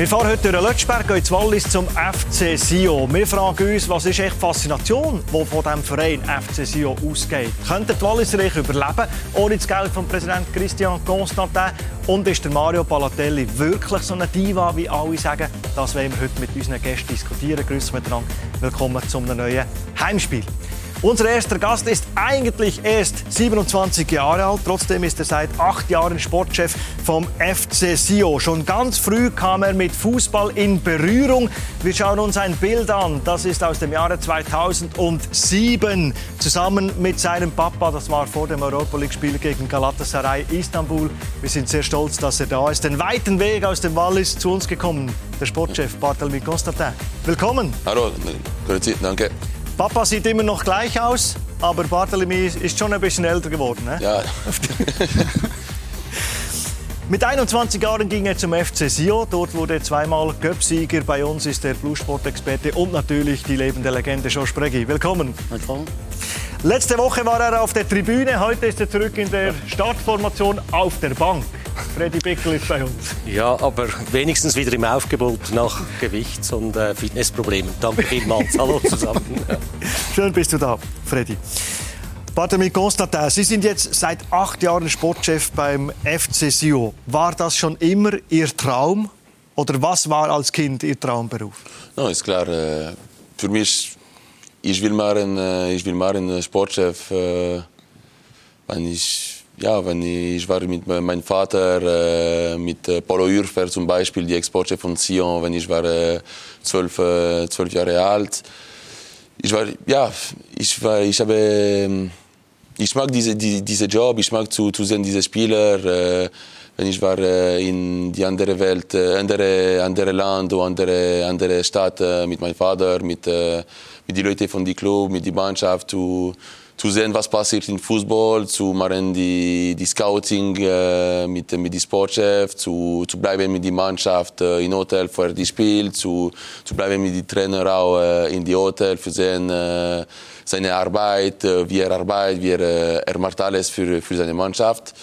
Wir fahren heute durch Lötschberg, gehen ins Wallis zum FC Sion. Wir fragen uns, was ist echt die Faszination, die von diesem Verein FC Sion ausgeht. Könnte die Walliser überleben, ohne das Geld von Präsident Christian Constantin? Und ist der Mario Palatelli wirklich so eine Diva, wie alle sagen? Das wollen wir heute mit unseren Gästen diskutieren. Grüß miteinander. Willkommen zum neuen Heimspiel. Unser erster Gast ist eigentlich erst 27 Jahre alt. Trotzdem ist er seit acht Jahren Sportchef vom FC Sio. Schon ganz früh kam er mit Fußball in Berührung. Wir schauen uns ein Bild an. Das ist aus dem Jahre 2007. Zusammen mit seinem Papa. Das war vor dem Europa League-Spiel gegen Galatasaray Istanbul. Wir sind sehr stolz, dass er da ist. Den weiten Weg aus dem Wallis zu uns gekommen. Der Sportchef Barthélemy Constantin. Willkommen. Hallo, grüezi, danke. Papa sieht immer noch gleich aus, aber Barthélemy ist schon ein bisschen älter geworden. Ne? Ja. Mit 21 Jahren ging er zum FC Sio. Dort wurde er zweimal Göpsieger. Bei uns ist der Bluesport-Experte und natürlich die lebende Legende Josh Breggi. Willkommen. Willkommen. Letzte Woche war er auf der Tribüne. Heute ist er zurück in der Startformation auf der Bank. Freddy Bickel ist bei uns. Ja, aber wenigstens wieder im Aufgebot nach Gewichts- und äh, Fitnessproblemen. Danke vielmals. Hallo zusammen. Schön bist du da, Freddy. Barthelmy Constantin, Sie sind jetzt seit acht Jahren Sportchef beim FC Sio. War das schon immer Ihr Traum? Oder was war als Kind Ihr Traumberuf? No, ist klar. Äh, für mich, ich will mal ein, äh, ich will mal ein Sportchef, äh, wenn ich ja, wenn ich, war mit meinem Vater, äh, mit äh, Paulo Urfer zum Beispiel, die Exportchef von Sion, wenn ich war äh, zwölf, äh, zwölf Jahre alt. Ich war, ja, ich war, ich habe, ähm, ich mag diese, die, diese Job, ich mag zu, zu sehen diese Spieler. Äh, wenn ich war äh, in die andere Welt, andere, andere Land oder andere, andere Stadt mit meinem Vater, mit, mit den Leuten von dem Club, mit der Mannschaft, zu, zu sehen, was passiert im Fußball, zu machen die, die Scouting äh, mit, mit dem Sportchef, zu, zu bleiben mit der Mannschaft äh, im Hotel vor dem Spiel, zu, zu bleiben mit dem Trainer auch äh, in die Hotel, für sehen, äh, seine Arbeit, äh, wie er arbeitet, wie er, äh, er macht alles für, für seine Mannschaft.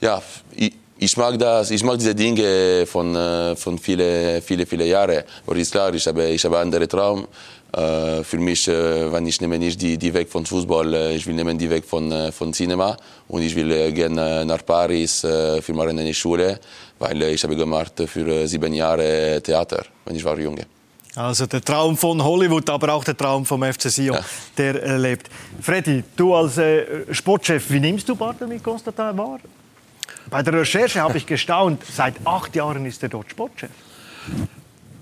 Ja, ich, ich mag das, ich mag diese Dinge von, äh, von viele, viele, viele Jahren. Aber ist klar, ich habe, ich habe einen anderen Traum. Äh, für mich, äh, wenn ich nehme nicht die, die Weg von Fußball, äh, ich will nehmen die Weg von, von Cinema und ich will gerne nach Paris für meine eine Schule, weil ich habe gemacht für sieben Jahre Theater, wenn ich war junge. Also der Traum von Hollywood, aber auch der Traum vom FC Sion, ja. der lebt. Freddy, du als Sportchef, wie nimmst du Barthelmy Constantin wahr? Bei der Recherche habe ich gestaunt, seit acht Jahren ist er dort Sportchef.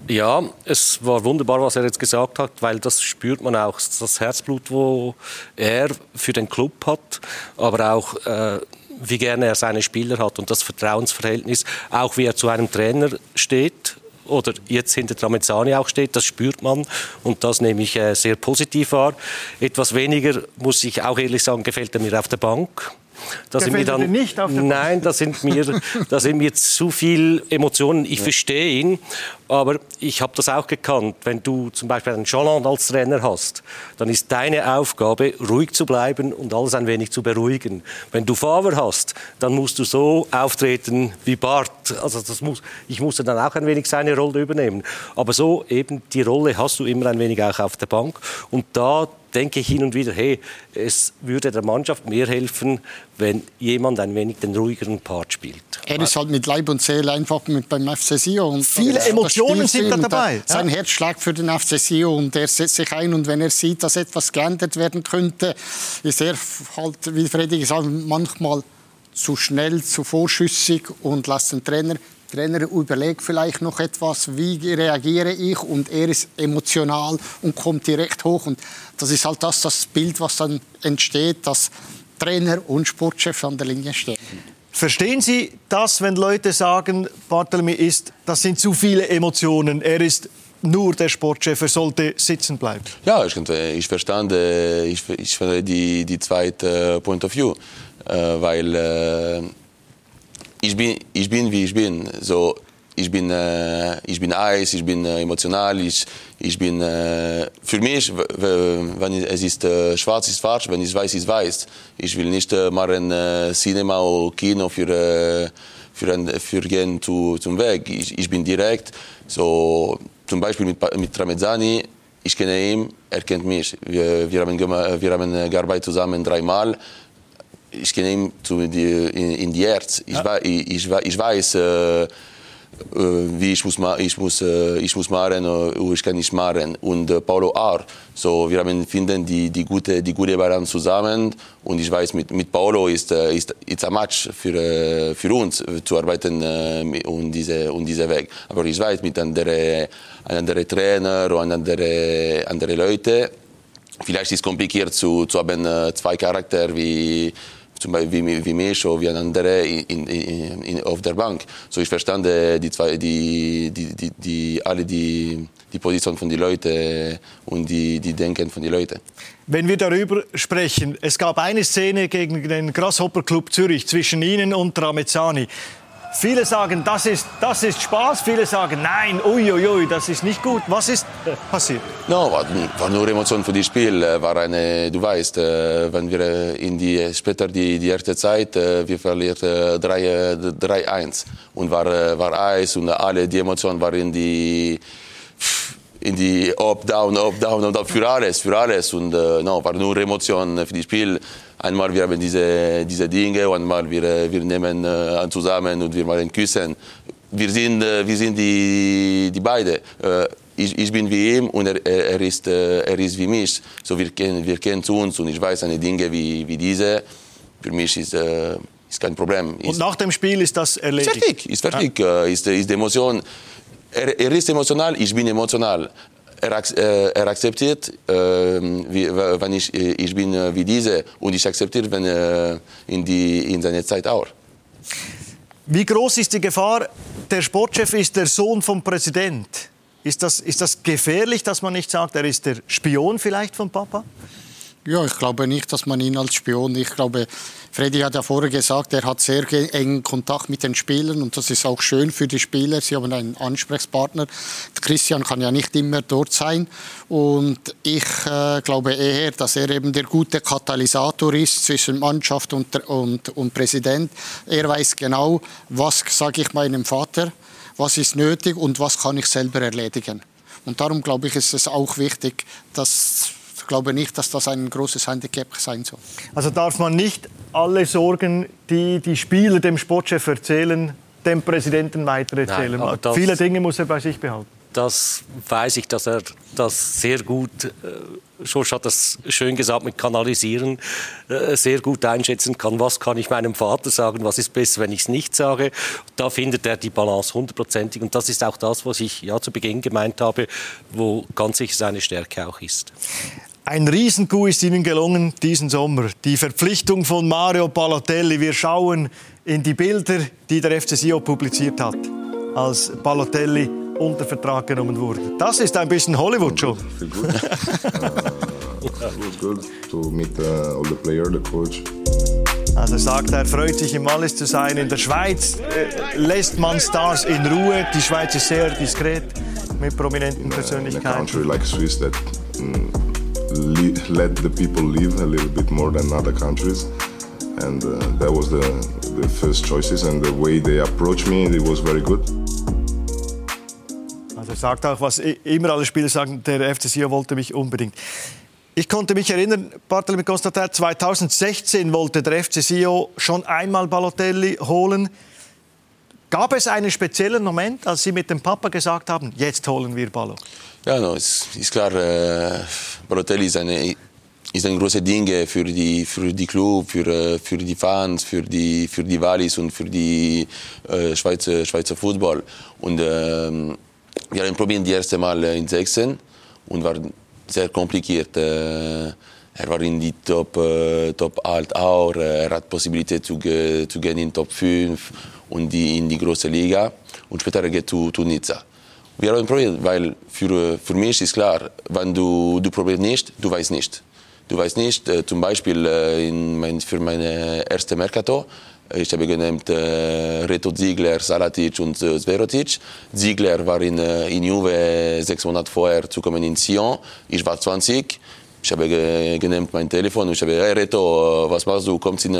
Ja, es war wunderbar, was er jetzt gesagt hat, weil das spürt man auch, das Herzblut, wo er für den Club hat, aber auch äh, wie gerne er seine Spieler hat und das Vertrauensverhältnis, auch wie er zu einem Trainer steht oder jetzt hinter Tramezzani auch steht, das spürt man und das nehme ich äh, sehr positiv wahr. Etwas weniger, muss ich auch ehrlich sagen, gefällt er mir auf der Bank. Da sind mir dann, nicht auf Nein, da sind mir, da sind mir zu viel Emotionen. Ich ja. verstehe ihn, aber ich habe das auch gekannt. Wenn du zum Beispiel einen Chaland als Trainer hast, dann ist deine Aufgabe, ruhig zu bleiben und alles ein wenig zu beruhigen. Wenn du Favre hast, dann musst du so auftreten wie Bart. Also das muss, ich musste dann auch ein wenig seine Rolle übernehmen. Aber so eben die Rolle hast du immer ein wenig auch auf der Bank. Und da denke ich hin und wieder, hey, es würde der Mannschaft mehr helfen, wenn jemand ein wenig den ruhigeren Part spielt. Er ist halt mit Leib und Seele einfach mit beim FC Sion. Und Viele Emotionen sind da dabei. Sein ja. Herz schlägt für den FC Sion und er setzt sich ein. Und wenn er sieht, dass etwas geändert werden könnte, ist er halt, wie Freddy gesagt hat, manchmal zu schnell, zu vorschüssig und lässt den Trainer Trainer überlegt vielleicht noch etwas, wie reagiere ich und er ist emotional und kommt direkt hoch und das ist halt das, das Bild, was dann entsteht, dass Trainer und Sportchef an der Linie stehen. Verstehen Sie das, wenn Leute sagen, Barthélemy ist, das sind zu viele Emotionen, er ist nur der Sportchef, er sollte sitzen bleiben? Ja, ich, ich verstande, ich, ich finde die, die zweite Point of View, äh, weil äh, ich bin, ich bin wie ich bin. So, ich bin, äh, ich bin Eis, ich bin äh, emotional, ich, ich bin, äh, für mich, wenn es ist äh, schwarz ist schwarz, wenn es weiß ist weiß. Ich will nicht äh, machen äh, Cinema oder Kino für, für, ein, für gehen zu, zum Weg. Ich, ich bin direkt, so zum Beispiel mit, mit Ramezani, ich kenne ihn, er kennt mich. Wir, wir, haben, wir haben gearbeitet zusammen dreimal. Ich kenne ihn zu, die, in, in die Herz. Ich, ja. ich, ich, ich weiß, äh, äh, wie ich muss, ich muss, äh, ich muss machen, äh, ich kann nicht machen. Und Paulo auch. So, wir haben finden die, die gute, die gute Balance zusammen. Und ich weiß, mit, mit Paulo ist, ist, ist ein Match für, für uns zu arbeiten und diese, und diese Weg. Aber ich weiß, mit anderen, anderen Trainer und anderen, anderen Leuten, vielleicht ist es kompliziert zu, zu haben zwei Charaktere wie zum Beispiel wie, wie mich oder wie ein anderer in, in, in, auf der Bank. So ich verstande die zwei, die, die, die, die alle die, die Position von den Leuten und die, die Denken von den Leuten. Wenn wir darüber sprechen, es gab eine Szene gegen den Grasshopper Club Zürich zwischen Ihnen und Ramezzani. Viele sagen, das ist, das ist Spaß. Viele sagen, nein, uiuiui, das ist nicht gut. Was ist passiert? No, war, war nur Emotion für das Spiel. Äh, war eine, du weißt, äh, wenn wir in die, später die, die erste Zeit, äh, wir verlieren 3-1 und war, war Eis und alle die Emotionen waren in die in die Up, Down, Up, Down und für alles, für alles. Und äh, no, war nur Emotion für das Spiel. Einmal wir haben diese, diese Dinge, einmal wir, wir nehmen äh, zusammen und wir machen Küssen. Wir sind, äh, wir sind die, die beide. Äh, ich, ich, bin wie ihm und er, er, ist, äh, er ist wie mich. So wir kennen, wir kennen uns und ich weiß eine Dinge wie, wie diese. Für mich ist, äh, ist kein Problem. Und nach dem Spiel ist das erledigt? Ist fertig, ist fertig. Ja. Ist, ist die Emotion er, er, ist emotional, ich bin emotional. Er, äh, er akzeptiert, äh, wie, wenn ich, ich bin äh, wie diese und ich akzeptiere, wenn in, die, in seiner Zeit auch. Wie groß ist die Gefahr? Der Sportchef ist der Sohn vom Präsident. Ist das, ist das gefährlich, dass man nicht sagt, er ist der Spion vielleicht von Papa? Ja, ich glaube nicht, dass man ihn als Spion. Ich glaube, Freddy hat ja vorher gesagt, er hat sehr engen Kontakt mit den Spielern und das ist auch schön für die Spieler. Sie haben einen Ansprechpartner. Christian kann ja nicht immer dort sein und ich äh, glaube eher, dass er eben der gute Katalysator ist zwischen Mannschaft und, und, und Präsident. Er weiß genau, was sage ich meinem Vater, was ist nötig und was kann ich selber erledigen. Und darum glaube ich, ist es auch wichtig, dass glaube nicht, dass das ein großes Handicap sein soll. Also darf man nicht alle Sorgen, die die Spieler dem Sportchef erzählen, dem Präsidenten weitererzählen. Nein, Viele Dinge muss er bei sich behalten. Das weiß ich, dass er das sehr gut, äh, Schorsch hat das schön gesagt mit Kanalisieren, äh, sehr gut einschätzen kann, was kann ich meinem Vater sagen, was ist besser, wenn ich es nicht sage. Da findet er die Balance hundertprozentig und das ist auch das, was ich ja zu Beginn gemeint habe, wo ganz sicher seine Stärke auch ist. Ein Riesenkuh ist Ihnen gelungen diesen Sommer. Die Verpflichtung von Mario Balotelli. Wir schauen in die Bilder, die der FC Sion publiziert hat, als Balotelli unter Vertrag genommen wurde. Das ist ein bisschen Hollywood schon. Also sagt er, freut sich im Wallis zu sein. In der Schweiz äh, lässt man Stars in Ruhe. Die Schweiz ist sehr diskret mit prominenten Persönlichkeiten. Let the people live a little bit more than other countries. And uh, that was the, the first choices and the way they approached me, it was very good. Also sagt auch, was immer alle Spieler sagen, der FC Sion wollte mich unbedingt. Ich konnte mich erinnern, Bartolomé Constantin, 2016 wollte der FC Sion schon einmal Balotelli holen. Gab es einen speziellen Moment, als Sie mit dem Papa gesagt haben, jetzt holen wir Ballo? Ja, no, ist, ist klar, äh, Balotelli ist, eine, ist ein großes Ding für die, für die Club, für, äh, für die Fans, für die, für die Wallis und für die äh, Schweizer, Schweizer Fußball. Und äh, wir haben probiert die erste Mal in 16 und war sehr kompliziert. Äh, er war in die Top, äh, Top 8 auch, er hat Possibilität zu, zu gehen in Top 5 und die, in die große Liga. Und später geht zu, zu Nizza. Wir haben probiert, weil für, für mich ist klar, wenn du, du probierst nicht, du weißt nicht. Du weißt nicht, äh, zum Beispiel äh, in mein, für meine erste Mercato, äh, ich habe genannt äh, Reto Ziegler, Salatic und äh, Sverotic. Ziegler war in, äh, in Juve sechs Monate vorher zu kommen in Sion. Ich war 20. ich habe genannt mein Telefon und ich habe, hey Reto, was machst du? Kommst in,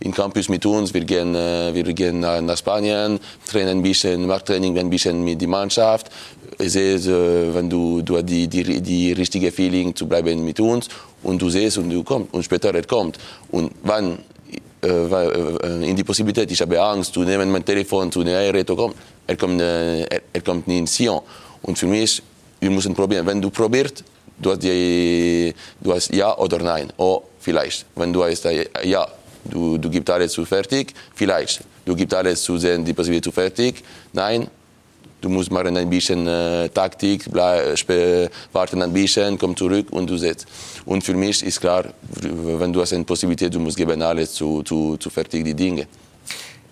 in Campus mit uns? Wir gehen, wir gehen nach Spanien, trainen ein bisschen, machen Training ein bisschen mit der Mannschaft. Ich sehe, wenn du, du hast die, die, die richtige Feeling zu bleiben mit uns und du siehst und du kommst und später er kommt. Und wann in die Possibilität, ich habe Angst zu nehmen mein Telefon, zu nehmen, hey Reto, komm, er kommt, er, er kommt nicht in Sion. Und für mich, wir müssen probieren. Wenn du probierst, du hast, die, du hast ja oder nein. Oh, vielleicht. Wenn du hast ja, du, du gibst alles zu fertig, vielleicht. Du gibst alles zu sehen, die Possibilität zu fertig. Nein, du musst machen ein bisschen äh, Taktik, warten ein bisschen, komm zurück und du setzt. Und für mich ist klar, wenn du hast eine Possibilität, du musst geben alles zu, zu, zu fertig die Dinge.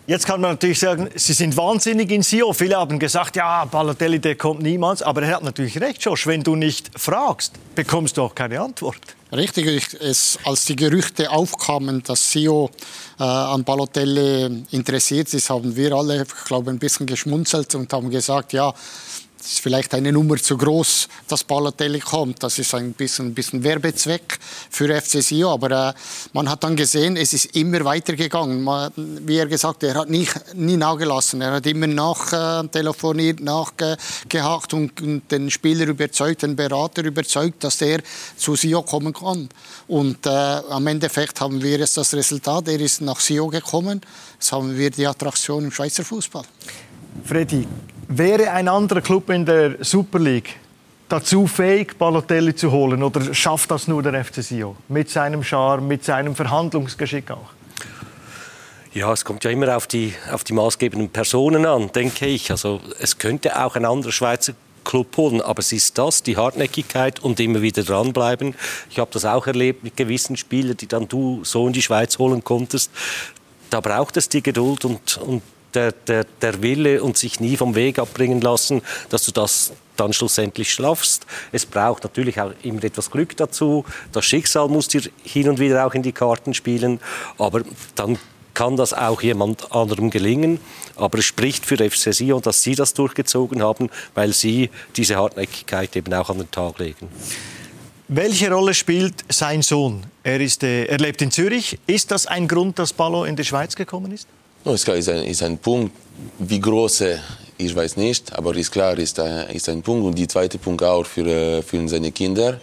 Jetzt kann man natürlich sagen, Sie sind wahnsinnig in Sio. Viele haben gesagt, ja, Balotelli, der kommt niemals. Aber er hat natürlich recht, Josh. Wenn du nicht fragst, bekommst du auch keine Antwort. Richtig, es, als die Gerüchte aufkamen, dass Sio äh, an Balotelli interessiert ist, haben wir alle, ich glaube, ein bisschen geschmunzelt und haben gesagt, ja, ist vielleicht eine Nummer zu groß, dass Balotelli kommt. Das ist ein bisschen, ein bisschen Werbezweck für FC Sion. Aber äh, man hat dann gesehen, es ist immer weitergegangen. Man, wie er gesagt er hat nie, nie nachgelassen. Er hat immer nachtelefoniert, äh, nachgehakt und, und, den Spieler überzeugt, den Berater überzeugt, dass er zu Sion kommen kann. Und äh, am Endeffekt haben wir jetzt das Resultat. Er ist nach Sion gekommen. Jetzt haben wir die Attraktion im Schweizer Fußball. Freddy, Wäre ein anderer Club in der Super League dazu fähig, Balotelli zu holen? Oder schafft das nur der FC Sion? Mit seinem Charme, mit seinem Verhandlungsgeschick auch? Ja, es kommt ja immer auf die, auf die maßgebenden Personen an, denke ich. Also es könnte auch ein anderer Schweizer Club holen. Aber es ist das, die Hartnäckigkeit und immer wieder dranbleiben. Ich habe das auch erlebt mit gewissen Spielern, die dann du so in die Schweiz holen konntest. Da braucht es die Geduld und, und der, der, der Wille und sich nie vom Weg abbringen lassen, dass du das dann schlussendlich schlafst. Es braucht natürlich auch immer etwas Glück dazu. Das Schicksal muss dir hin und wieder auch in die Karten spielen. Aber dann kann das auch jemand anderem gelingen. Aber es spricht für FC Sion, dass sie das durchgezogen haben, weil sie diese Hartnäckigkeit eben auch an den Tag legen. Welche Rolle spielt sein Sohn? Er, ist, äh, er lebt in Zürich. Ist das ein Grund, dass Ballo in die Schweiz gekommen ist? No, ist klar, ist ein, ist ein Punkt. Wie groß, ich weiß nicht, aber ist klar, ist ein, ist ein Punkt. Und der zweite Punkt auch für, äh, für seine Kinder.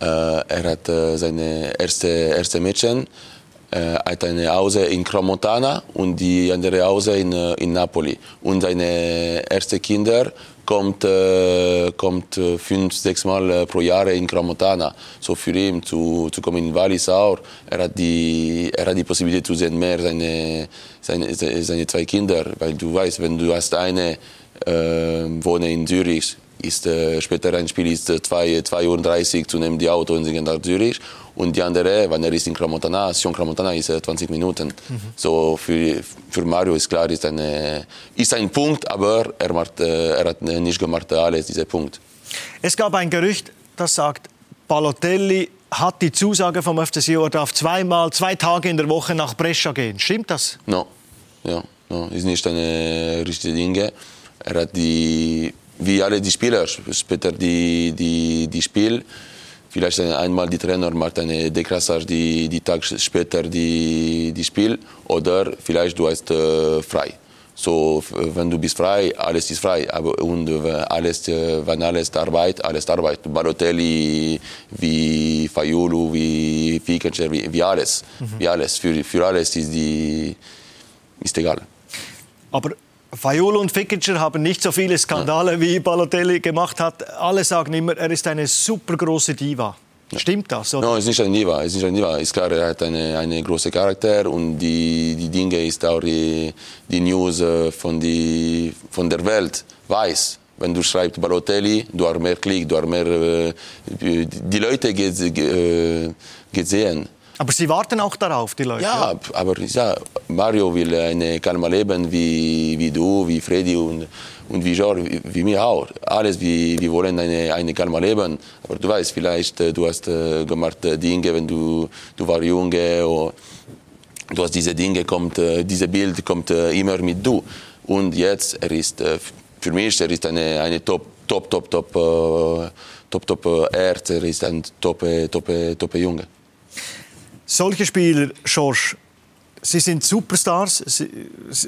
Äh, er hat äh, seine erste, erste Mädchen, hat eine Hause in Cromontana und die andere Hause in, in Napoli. Und seine ersten Kinder kommt, äh, kommt äh, fünf, sechs Mal äh, pro Jahr in Gramotana. So für ihn zu, zu kommen in Wallis auch. Er hat, die, er hat die Possibilität zu sehen mehr seine, seine, seine zwei Kinder. Weil du weißt, wenn du hast eine äh, wohne in Zürich, ist äh, später ein Spiel ist 2.30 Uhr zu nehmen die Auto und sie gehen nach Zürich und die andere, wenn er ist in Cramontana, Sion Cramontana ist 20 Minuten. Mhm. So für, für Mario ist klar, ist, eine, ist ein Punkt, aber er, macht, äh, er hat nicht gemacht alles, dieser Punkt. Es gab ein Gerücht, das sagt, Balotelli hat die Zusage vom FC Sion, er darf zweimal, zwei Tage in der Woche nach Brescia gehen. Stimmt das? No, ja, no, ist nicht eine richtige Dinge. Er hat die, wie alle die Spieler, später die, die, die Spiel, vielleicht einmal die Trainer macht eine Deklassage die, die Tag später die, die Spiel oder vielleicht du hast äh, frei. So, wenn du bist frei, alles ist frei. Aber und alles, wenn alles Arbeit, alles Arbeit. Balotelli, wie Fayulu, wie Fikencher, wie, wie alles, mhm. wie alles. Für, für alles ist die ist egal. Aber Fayolo und Fickinger haben nicht so viele Skandale wie Balotelli gemacht hat. Alle sagen immer, er ist eine super große Diva. Ja. Stimmt das? Oder? No, ist nicht ein Diva. Es ist nicht ein Diva. Ist klar, er hat eine, eine große Charakter und die, die Dinge ist auch die, die News äh, von, die, von der Welt weiß. Wenn du schreibst Balotelli, du hast mehr Klick, du hast mehr äh, die Leute gesehen. Aber Sie warten auch darauf, die Leute? Ja, ja. aber ja, Mario will ein kalmer Leben wie, wie du, wie Freddy und, und wie George, wie, wie mir auch. Alles, wir, wir wollen eine, eine kalmer Leben. Aber du weißt, vielleicht äh, du hast äh, gemacht äh, Dinge, wenn du, du warst Junge. Oder du hast diese Dinge, kommt, diese Bild kommt immer mit du. Und jetzt, er ist, für mich, er ist eine, eine Top top, top, top, äh, top, top äh, Erd. Er ist ein top, top, top Junge. Solche Spieler, George, Sie sind Superstars. Sie,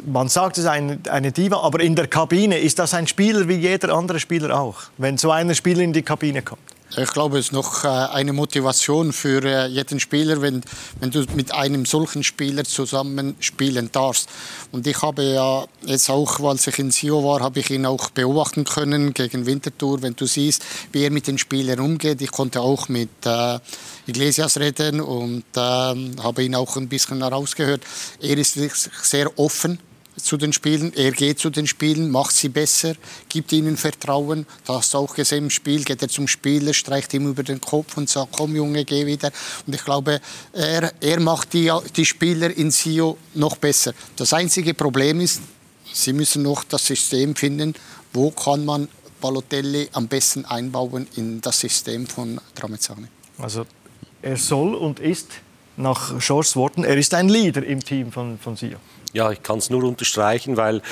man sagt, es eine, eine Diva, aber in der Kabine ist das ein Spieler wie jeder andere Spieler auch, wenn so ein Spieler in die Kabine kommt. Ich glaube, es ist noch äh, eine Motivation für äh, jeden Spieler, wenn, wenn du mit einem solchen Spieler zusammen spielen darfst. Und ich habe ja jetzt auch, als ich in Sio war, habe ich ihn auch beobachten können gegen Winterthur. Wenn du siehst, wie er mit den Spielern umgeht. Ich konnte auch mit äh, Iglesias reden und äh, habe ihn auch ein bisschen herausgehört. Er ist sehr offen zu den Spielen. Er geht zu den Spielen, macht sie besser, gibt ihnen Vertrauen. Das hast du auch gesehen im Spiel. Geht er zum Spieler, streicht ihm über den Kopf und sagt, komm Junge, geh wieder. Und ich glaube, er, er macht die, die Spieler in Sio noch besser. Das einzige Problem ist, sie müssen noch das System finden, wo kann man Balotelli am besten einbauen in das System von Tramezzani. Also er soll und ist nach Georges Worten, er ist ein Leader im Team von, von Sio. Ja, ich kann es nur unterstreichen, weil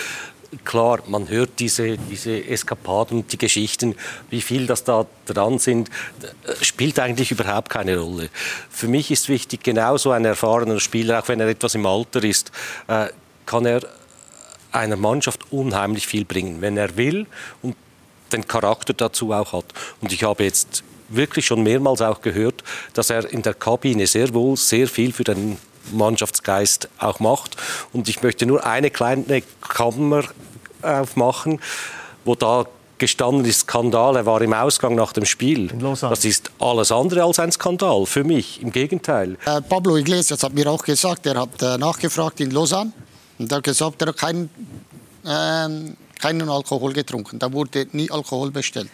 klar, man hört diese, diese Eskapaden und die Geschichten, wie viel das da dran sind, spielt eigentlich überhaupt keine Rolle. Für mich ist wichtig, genauso ein erfahrener Spieler, auch wenn er etwas im Alter ist, äh, kann er einer Mannschaft unheimlich viel bringen, wenn er will und den Charakter dazu auch hat. Und ich habe jetzt wirklich schon mehrmals auch gehört, dass er in der Kabine sehr wohl sehr viel für den Mannschaftsgeist auch macht. Und ich möchte nur eine kleine Kammer aufmachen, wo da gestanden ist Skandal. Er war im Ausgang nach dem Spiel. Das ist alles andere als ein Skandal für mich. Im Gegenteil. Äh, Pablo Iglesias hat mir auch gesagt, er hat äh, nachgefragt in Lausanne und er hat gesagt, er hat kein, äh, keinen Alkohol getrunken. Da wurde nie Alkohol bestellt.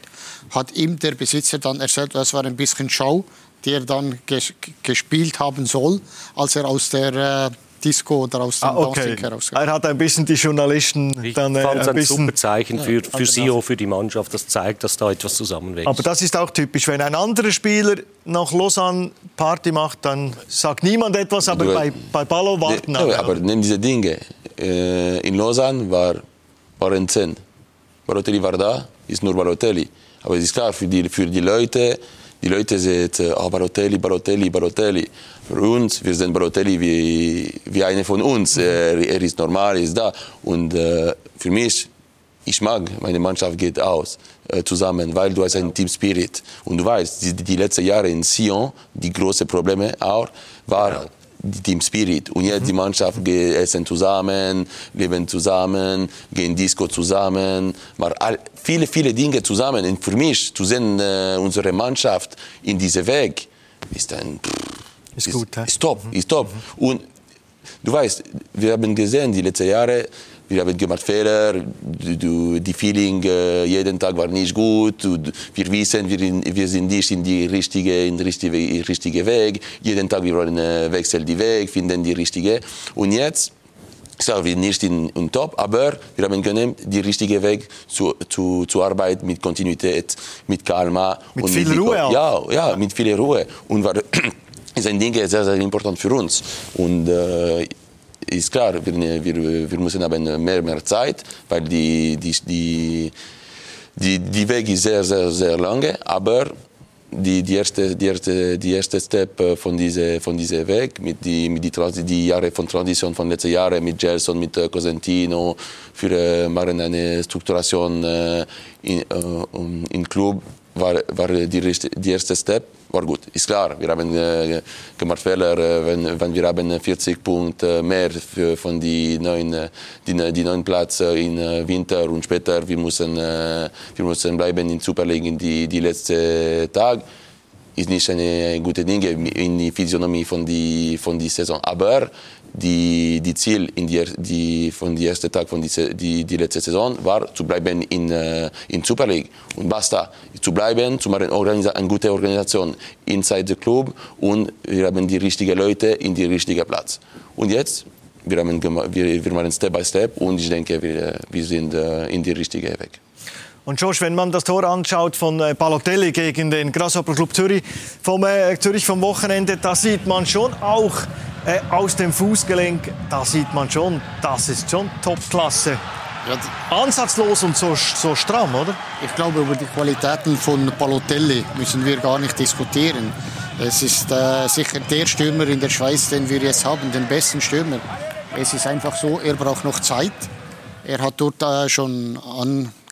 Hat ihm der Besitzer dann erzählt, das war ein bisschen Schau die er dann ges gespielt haben soll, als er aus der äh, Disco oder aus dem ah, okay. Er hat ein bisschen die Journalisten ich dann äh, fand ein, ein super Zeichen für, für Sio, für die Mannschaft. Das zeigt, dass da etwas zusammenwächst. Aber das ist auch typisch. Wenn ein anderer Spieler nach Lausanne Party macht, dann sagt niemand etwas, aber du, bei, bei Ballo warten ne, alle. Aber nimm diese Dinge. Äh, in Lausanne war, waren zehn. Balotelli war da, ist nur Balotelli. Aber es ist klar, für die, für die Leute die Leute sagen, oh, Balotelli, Balotelli, Balotelli. Für uns, wir sind Balotelli wie, wie einer von uns. Er, er ist normal, er ist da. Und äh, für mich, ich mag, meine Mannschaft geht aus äh, zusammen, weil du hast einen Team Spirit. Und du weißt, die, die letzten Jahre in Sion, die großen Probleme auch, war Team Spirit. Und jetzt die Mannschaft essen zusammen, leben zusammen, gehen Disco zusammen, machen viele, viele Dinge zusammen. Und für mich zu sehen, äh, unsere Mannschaft in diesem Weg, ist ein ist, ist gut, ist top, ist top. Mhm. Und du weißt, wir haben gesehen die letzten Jahre, wir haben gemacht Fehler, die Feeling äh, jeden Tag war nicht gut, wir wissen, wir, sind nicht in die richtige, in richtige, richtige Weg, jeden Tag wir wollen äh, wechseln die Weg, finden die richtige und jetzt sagen wir nicht in, in Top, aber wir haben können die richtige Weg zu, zu, zur Arbeit mit Kontinuität, mit Kalma. Mit und viel mit Ruhe auch. Ja, ja, mit viel Ruhe. Und war, ist ein Ding sehr, sehr important für uns. Und äh, ist klar, wir, wir, wir müssen haben mehr, mehr Zeit, weil die, die, die, die, die Weg ist sehr, sehr, sehr lange, aber die, die, erste, die, erste, die erste Step von diesem von diese Weg, mit die, mit die, die Jahre von Transition von letzten Jahren, mit Gelson, mit äh, Cosentino, für äh, machen eine Strukturation äh, in, äh, im Club, war, war die, die erste Step war gut. Ist klar, wir haben äh, gemacht Fehler, äh, wenn, wenn wir haben 40 Punkte mehr für, von die neuen, äh, die, die neuen Platz im äh, Winter und später. Wir müssen, äh, wir müssen bleiben in Super League die, die letzten Tag. Ist nicht eine gute Dinge in die Physiognomie von die, von die Saison. Aber die, die Ziel in die, die, von der ersten Tag von diese, die, die letzte Saison war, zu bleiben in, in Super League. Und basta. Zu bleiben, zu machen eine gute Organisation inside the club und wir haben die richtigen Leute in die richtigen Platz. Und jetzt, wir, haben, wir, wir machen Step by Step und ich denke, wir, wir sind äh, in die richtige Weg. Und Josh, wenn man das Tor anschaut von äh, Balotelli gegen den Grasshopper Club Zürich vom, äh, Zürich vom Wochenende, da sieht man schon auch äh, aus dem Fußgelenk, da sieht man schon, das ist schon Topklasse. Ja, Ansatzlos und so, so stramm, oder? Ich glaube, über die Qualitäten von Balotelli müssen wir gar nicht diskutieren. Es ist äh, sicher der Stürmer in der Schweiz, den wir jetzt haben, den besten Stürmer. Es ist einfach so, er braucht noch Zeit. Er hat dort äh, schon angedeutet,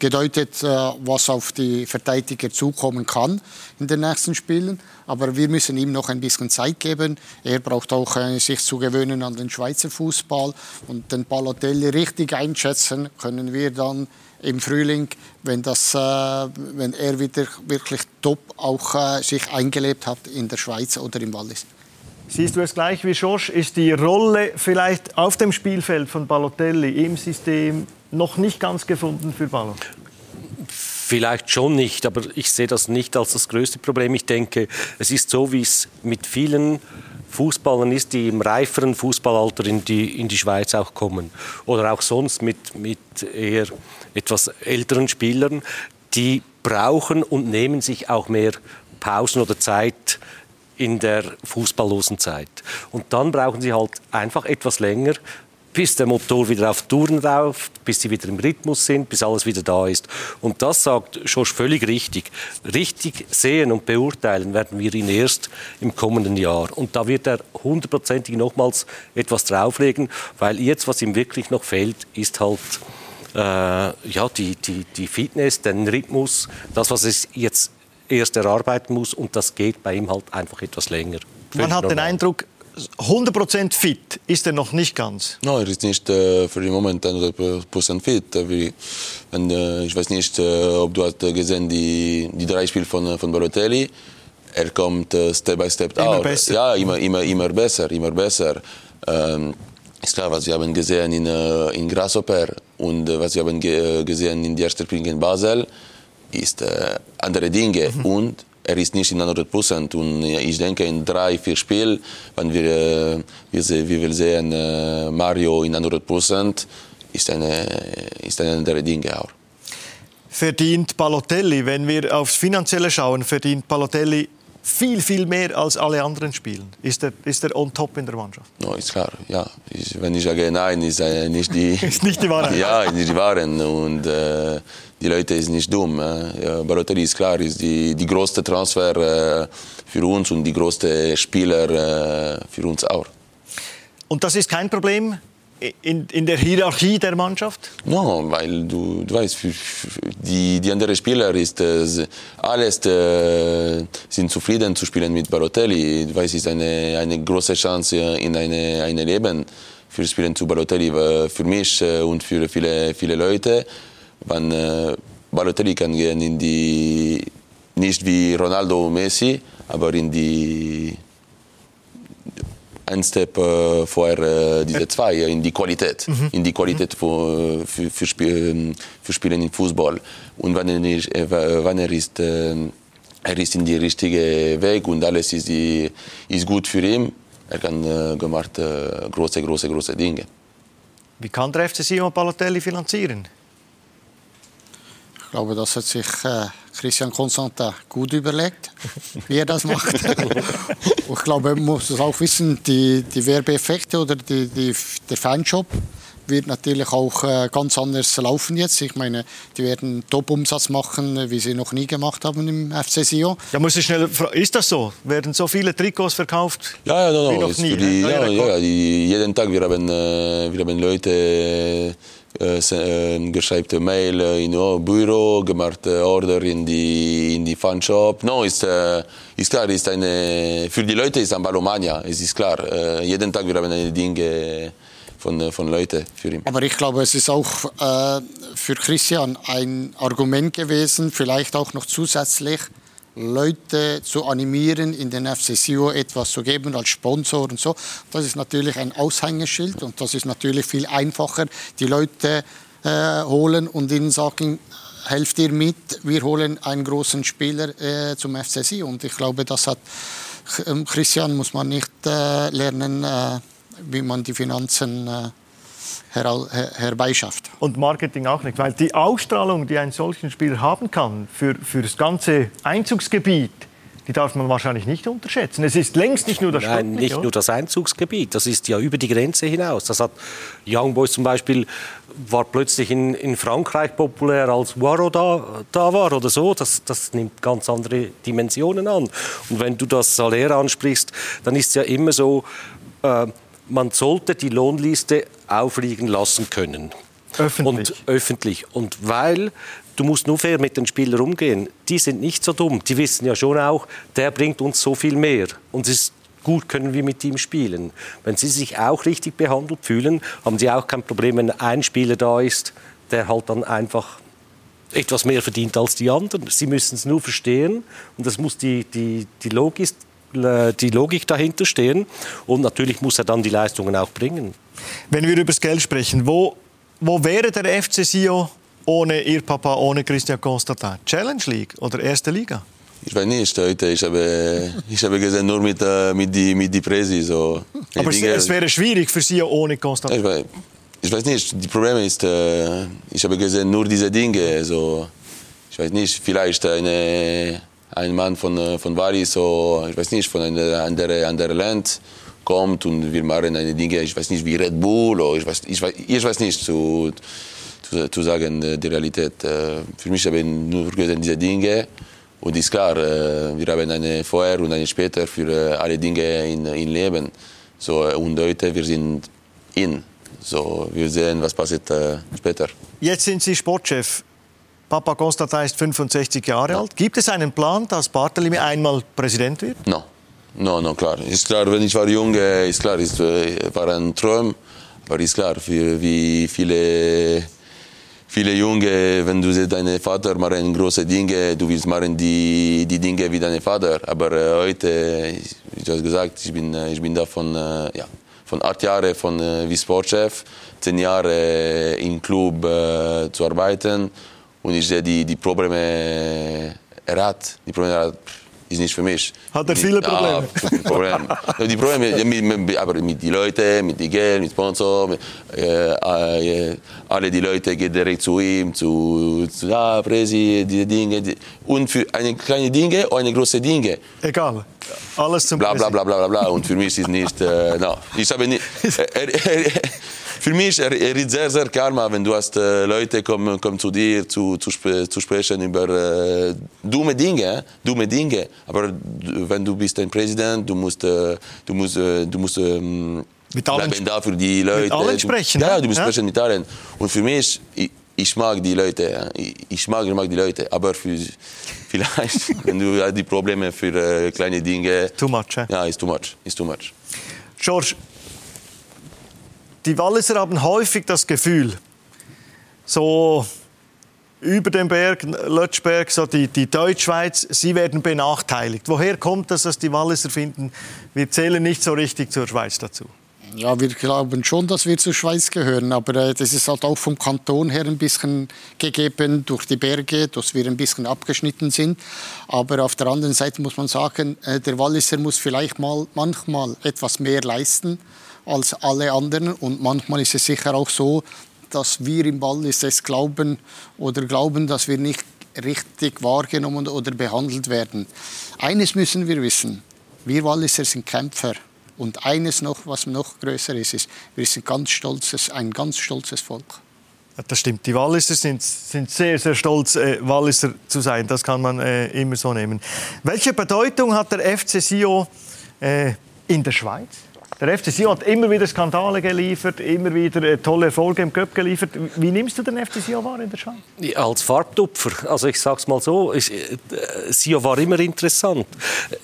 äh, was auf die Verteidiger zukommen kann in den nächsten Spielen. Aber wir müssen ihm noch ein bisschen Zeit geben. Er braucht auch äh, sich zu gewöhnen an den Schweizer Fußball und den Balotelli richtig einschätzen können wir dann im Frühling, wenn, das, wenn er wieder wirklich top auch sich eingelebt hat in der Schweiz oder im Wallis. Siehst du es gleich wie Josh? Ist die Rolle vielleicht auf dem Spielfeld von Balotelli im System noch nicht ganz gefunden für Ballon? Vielleicht schon nicht, aber ich sehe das nicht als das größte Problem. Ich denke, es ist so, wie es mit vielen Fußballern ist, die im reiferen Fußballalter in die, in die Schweiz auch kommen. Oder auch sonst mit, mit eher etwas älteren Spielern, die brauchen und nehmen sich auch mehr Pausen oder Zeit in der fußballlosen Zeit. Und dann brauchen sie halt einfach etwas länger, bis der Motor wieder auf Touren läuft, bis sie wieder im Rhythmus sind, bis alles wieder da ist. Und das sagt Schorsch völlig richtig. Richtig sehen und beurteilen werden wir ihn erst im kommenden Jahr. Und da wird er hundertprozentig nochmals etwas drauflegen, weil jetzt, was ihm wirklich noch fehlt, ist halt äh, ja, die, die, die Fitness, den Rhythmus, das, was es jetzt erst erarbeiten muss und das geht bei ihm halt einfach etwas länger. Man hat normal. den Eindruck, 100% fit ist er noch nicht ganz. No, er ist nicht äh, für den Moment 100% fit. Wie, wenn, äh, ich weiß nicht, äh, ob du hast gesehen die, die drei Spiele von, von Balotelli. Er kommt äh, Step by Step immer out. Besser. Ja, immer, immer, immer besser, immer besser. Ähm, ist klar, was wir haben gesehen in, äh, in Grasshopper und äh, was wir haben ge gesehen in der ersten Spiel in Basel ist äh, andere Dinge mhm. und er ist nicht in 100 Prozent. Und ich denke, in drei, vier Spielen, wenn wir, äh, wir, wir sehen äh, Mario in 100 Prozent, ist eine, ist eine andere Dinge auch. Verdient Balotelli, wenn wir aufs Finanzielle schauen, verdient Balotelli viel, viel mehr als alle anderen spielen. Ist er, ist er on top in der Mannschaft? No, ist klar, ja. Ich, wenn ich sage nein, ist äh, nicht die... ist nicht die Wahrheit. Ja, ist nicht die Wahrheit. Und äh, die Leute sind nicht dumm. Äh. Balotelli ist klar, ist die, die größte Transfer äh, für uns und die größte Spieler äh, für uns auch. Und das ist kein Problem in, in der Hierarchie der Mannschaft? No, weil du, du weißt, die, die anderen Spieler ist äh, alles äh, sind zufrieden zu spielen mit Balotelli. Du weißt, es ist eine, eine große Chance in eine, eine Leben für Spielen zu Balotelli, für mich und für viele, viele Leute. Wenn äh, Balotelli kann gehen in die, nicht wie Ronaldo und Messi, aber in die ein Step äh, vor äh, diese zwei, in die Qualität, mhm. in die Qualität für, für, für, Spiel, für Spielen im Fußball. Und wenn er, ist, äh, wenn er ist, äh, er ist in die richtige Weg und alles ist, die, ist gut für ihn, er kann äh, gemacht äh, große, große, große Dinge. Wie kann der FC Sion Balotelli finanzieren? Ich glaube, das hat sich äh, Christian Constantin gut überlegt, wie er das macht. ich glaube, man muss es auch wissen, die, die Werbeeffekte oder die, die, der Fanshop wird natürlich auch äh, ganz anders laufen jetzt. Ich meine, die werden Top-Umsatz machen, wie sie noch nie gemacht haben im FC Sion. Ja, muss ich schnell ist das so? Werden so viele Trikots verkauft? Ja, ja, no, no. Wie noch nie, die, ja, ja, die, jeden Tag wir haben, äh, wir haben Leute äh, äh, geschriebene Mail in oh, Büro, gemachte Order in die, in die Fanshop. No, ist, ist klar, ist eine, für die Leute ist ein Ballomania, es ist klar. Jeden Tag wir haben eine Dinge von, von Leuten für ihn. Aber ich glaube, es ist auch äh, für Christian ein Argument gewesen, vielleicht auch noch zusätzlich, Leute zu animieren, in den FC etwas zu geben als Sponsor und so. Das ist natürlich ein Aushängeschild und das ist natürlich viel einfacher, die Leute äh, holen und ihnen sagen, helft ihr mit, wir holen einen großen Spieler äh, zum FC. Und ich glaube, das hat ähm, Christian muss man nicht äh, lernen, äh, wie man die Finanzen äh, her herbeischafft. Und Marketing auch nicht, weil die Ausstrahlung, die ein solchen Spieler haben kann für, für das ganze Einzugsgebiet, die darf man wahrscheinlich nicht unterschätzen. Es ist längst nicht nur das Nein, nicht oder? nur das Einzugsgebiet. Das ist ja über die Grenze hinaus. Das hat Young Boys zum Beispiel war plötzlich in, in Frankreich populär, als Waro da, da war oder so. Das, das nimmt ganz andere Dimensionen an. Und wenn du das Salär ansprichst, dann ist es ja immer so, äh, man sollte die Lohnliste aufliegen lassen können. Öffentlich. Und öffentlich. Und weil du musst nur fair mit den Spielern umgehen. Die sind nicht so dumm. Die wissen ja schon auch, der bringt uns so viel mehr. Und es ist gut, können wir mit ihm spielen. Wenn sie sich auch richtig behandelt fühlen, haben sie auch kein Problem, wenn ein Spieler da ist, der halt dann einfach etwas mehr verdient als die anderen. Sie müssen es nur verstehen und das muss die, die, die, Logik, die Logik dahinter stehen und natürlich muss er dann die Leistungen auch bringen. Wenn wir über das Geld sprechen, wo, wo wäre der FC Sio ohne Ihr Papa, ohne Christian Constantin? Challenge League oder erste Liga? Ich weiß nicht, heute, ich habe, ich habe gesehen nur mit, äh, mit die, mit die Presi. So. Aber Dinge, es wäre schwierig für Sie ohne Constantin? Ich weiß, ich weiß nicht, das Problem ist, äh, ich habe gesehen nur diese Dinge. So. Ich weiß nicht, vielleicht eine, ein Mann von, äh, von Bali, so, ich weiß nicht, von einem anderen, anderen Land kommt und wir machen eine Dinge, ich weiß nicht, wie Red Bull, oder ich weiß, ich weiß, ich weiß nicht, zu, zu, zu sagen, äh, die Realität. Äh, für mich habe ich nur diese Dinge. Und ist klar, äh, wir haben eine vorher und eine später für alle Dinge in, in Leben. So, und heute, wir sind in. So, wir sehen, was passiert später. Jetzt sind Sie Sportchef. Papa Constantin ist 65 Jahre ja. alt. Gibt es einen Plan, dass Barthelemy einmal Präsident wird? No. No, no, klar. Ist klar, wenn ich war jung, ist klar, es war ein Traum. Aber ist klar, für wie viele viele Junge, wenn du siehst, dein Vater macht große Dinge, du willst machen die, die Dinge wie dein Vater. Aber äh, heute, wie du hast gesagt, ich bin, äh, ich bin da von, äh, ja, von acht Jahren von, äh, wie Sportchef, zehn Jahre äh, im Club äh, zu arbeiten und ich sehe die, die Probleme, er hat, die Probleme, er hat, ist nicht für mich. Hat er viele Probleme? Ja, Probleme. die Probleme mit, aber mit den Leuten, mit dem Geld, mit Sponsoren, äh, äh, alle die Leute gehen direkt zu ihm, zu, zu ja, Presi, diese Dinge. Die, und für eine kleine Dinge oder eine große Dinge. Egal. Alles zum bla, bla, bla, bla, bla, bla. Und für mich ist nicht, äh, no. ich habe nicht, er, er, für mich er, er ist sehr, sehr karma, wenn du hast äh, Leute kommen, kommen zu dir zu, zu, sp zu sprechen über äh, dumme Dinge, dumme Dinge. Aber wenn du bist ein Präsident, du musst, äh, du musst, äh, du musst ähm, mit allen da für die Leute. Mit allen sprechen. Du, ja, du musst ja? sprechen mit allen. Und für mich, ich, ich mag die Leute, ich, ich, mag, ich mag die Leute, aber für, vielleicht, wenn du die Probleme für äh, kleine Dinge... Too much, eh? Ja, ist too much, ist too much. George, die Walliser haben häufig das Gefühl, so über den Berg, Lötschberg, so die, die Deutschschweiz, sie werden benachteiligt. Woher kommt das, dass die Walliser finden, wir zählen nicht so richtig zur Schweiz dazu? Ja, wir glauben schon, dass wir zur Schweiz gehören, aber äh, das ist halt auch vom Kanton her ein bisschen gegeben durch die Berge, dass wir ein bisschen abgeschnitten sind. Aber auf der anderen Seite muss man sagen, äh, der Walliser muss vielleicht mal manchmal etwas mehr leisten als alle anderen. Und manchmal ist es sicher auch so, dass wir im Wallis es glauben oder glauben, dass wir nicht richtig wahrgenommen oder behandelt werden. Eines müssen wir wissen, wir Walliser sind Kämpfer. Und eines noch, was noch größer ist, ist, wir sind ganz stolzes, ein ganz stolzes Volk. Das stimmt. Die Walliser sind, sind sehr, sehr stolz, äh, Walliser zu sein. Das kann man äh, immer so nehmen. Welche Bedeutung hat der FC Sio äh, in der Schweiz? Der FC Sion hat immer wieder Skandale geliefert, immer wieder äh, tolle Erfolge im Cup geliefert. Wie nimmst du den FC Sion wahr in der Schweiz? Als Farbtupfer. Also ich sage es mal so, ich, äh, Sion war immer interessant.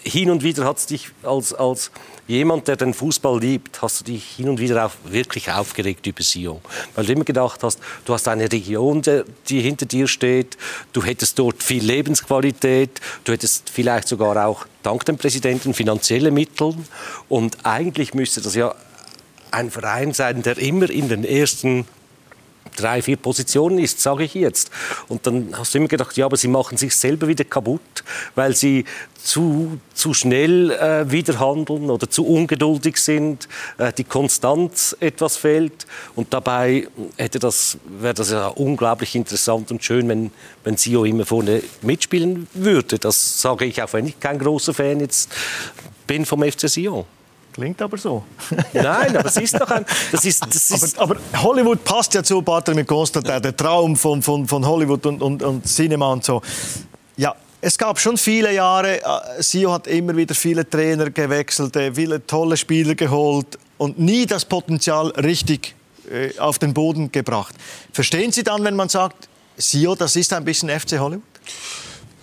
Hin und wieder hat es dich als, als jemand, der den Fußball liebt, hast du dich hin und wieder auch wirklich aufgeregt über Sion. Weil du immer gedacht hast, du hast eine Region, die hinter dir steht, du hättest dort viel Lebensqualität, du hättest vielleicht sogar auch dank dem Präsidenten finanzielle Mittel. Und eigentlich müsste das ja ein Verein sein, der immer in den ersten drei, vier Positionen ist, sage ich jetzt. Und dann hast du immer gedacht, ja, aber sie machen sich selber wieder kaputt, weil sie zu, zu schnell äh, wieder handeln oder zu ungeduldig sind, äh, die Konstanz etwas fehlt. Und dabei hätte das, wäre das ja unglaublich interessant und schön, wenn, wenn Sio immer vorne mitspielen würde. Das sage ich auch, wenn ich kein großer Fan jetzt bin vom FC Sion. Klingt aber so. Nein, aber es ist doch ein. Das ist, das ist aber, aber, Hollywood passt ja zu Bartholomew Constantin, der Traum von, von, von Hollywood und, und, und Cinema und so. Ja, es gab schon viele Jahre, äh, Sio hat immer wieder viele Trainer gewechselt, äh, viele tolle Spieler geholt und nie das Potenzial richtig äh, auf den Boden gebracht. Verstehen Sie dann, wenn man sagt, Sio, das ist ein bisschen FC Hollywood?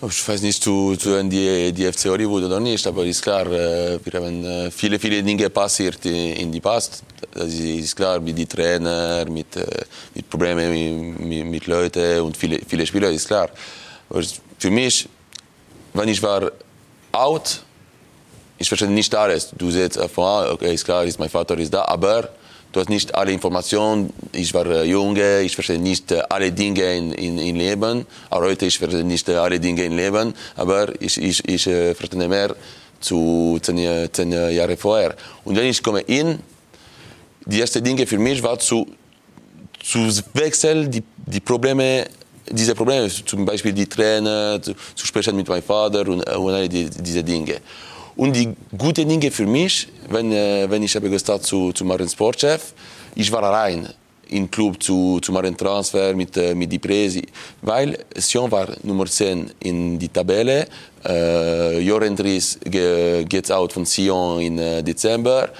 Ich weiß nicht, zu, zu die, die FC Hollywood oder nicht, aber ist klar, wir haben viele, viele Dinge passiert in die Past. Das ist klar, mit den Trainern, mit, mit Problemen mit, mit Leuten und viele, viele Spieler, ist klar. Aber für mich wenn ich war out, ich verstehe nicht alles. Du siehst okay, ist klar, ist, mein Vater ist da, aber du hast nicht alle Informationen. Ich war äh, junge, ich verstehe nicht äh, alle Dinge in, in, in Leben. Auch heute, ich verstehe nicht äh, alle Dinge im Leben, aber ich, ich, ich verstehe mehr zu zehn, zehn Jahre vorher. Und wenn ich komme in, die erste Dinge für mich war zu, zu wechseln, die, die Probleme diese Probleme, zum Beispiel die Trainer, zu, zu sprechen mit meinem Vater und, und all die, diese Dinge. Und die guten Dinge für mich, wenn, äh, wenn ich habe gestartet zu, zu meinem Sportchef, ich war allein im Club zu, zu meinem Transfer mit, äh, mit die Presi, weil Sion war Nummer 10 in die Tabelle, äh, Joren Dries ge, geht out von Sion im äh, Dezember,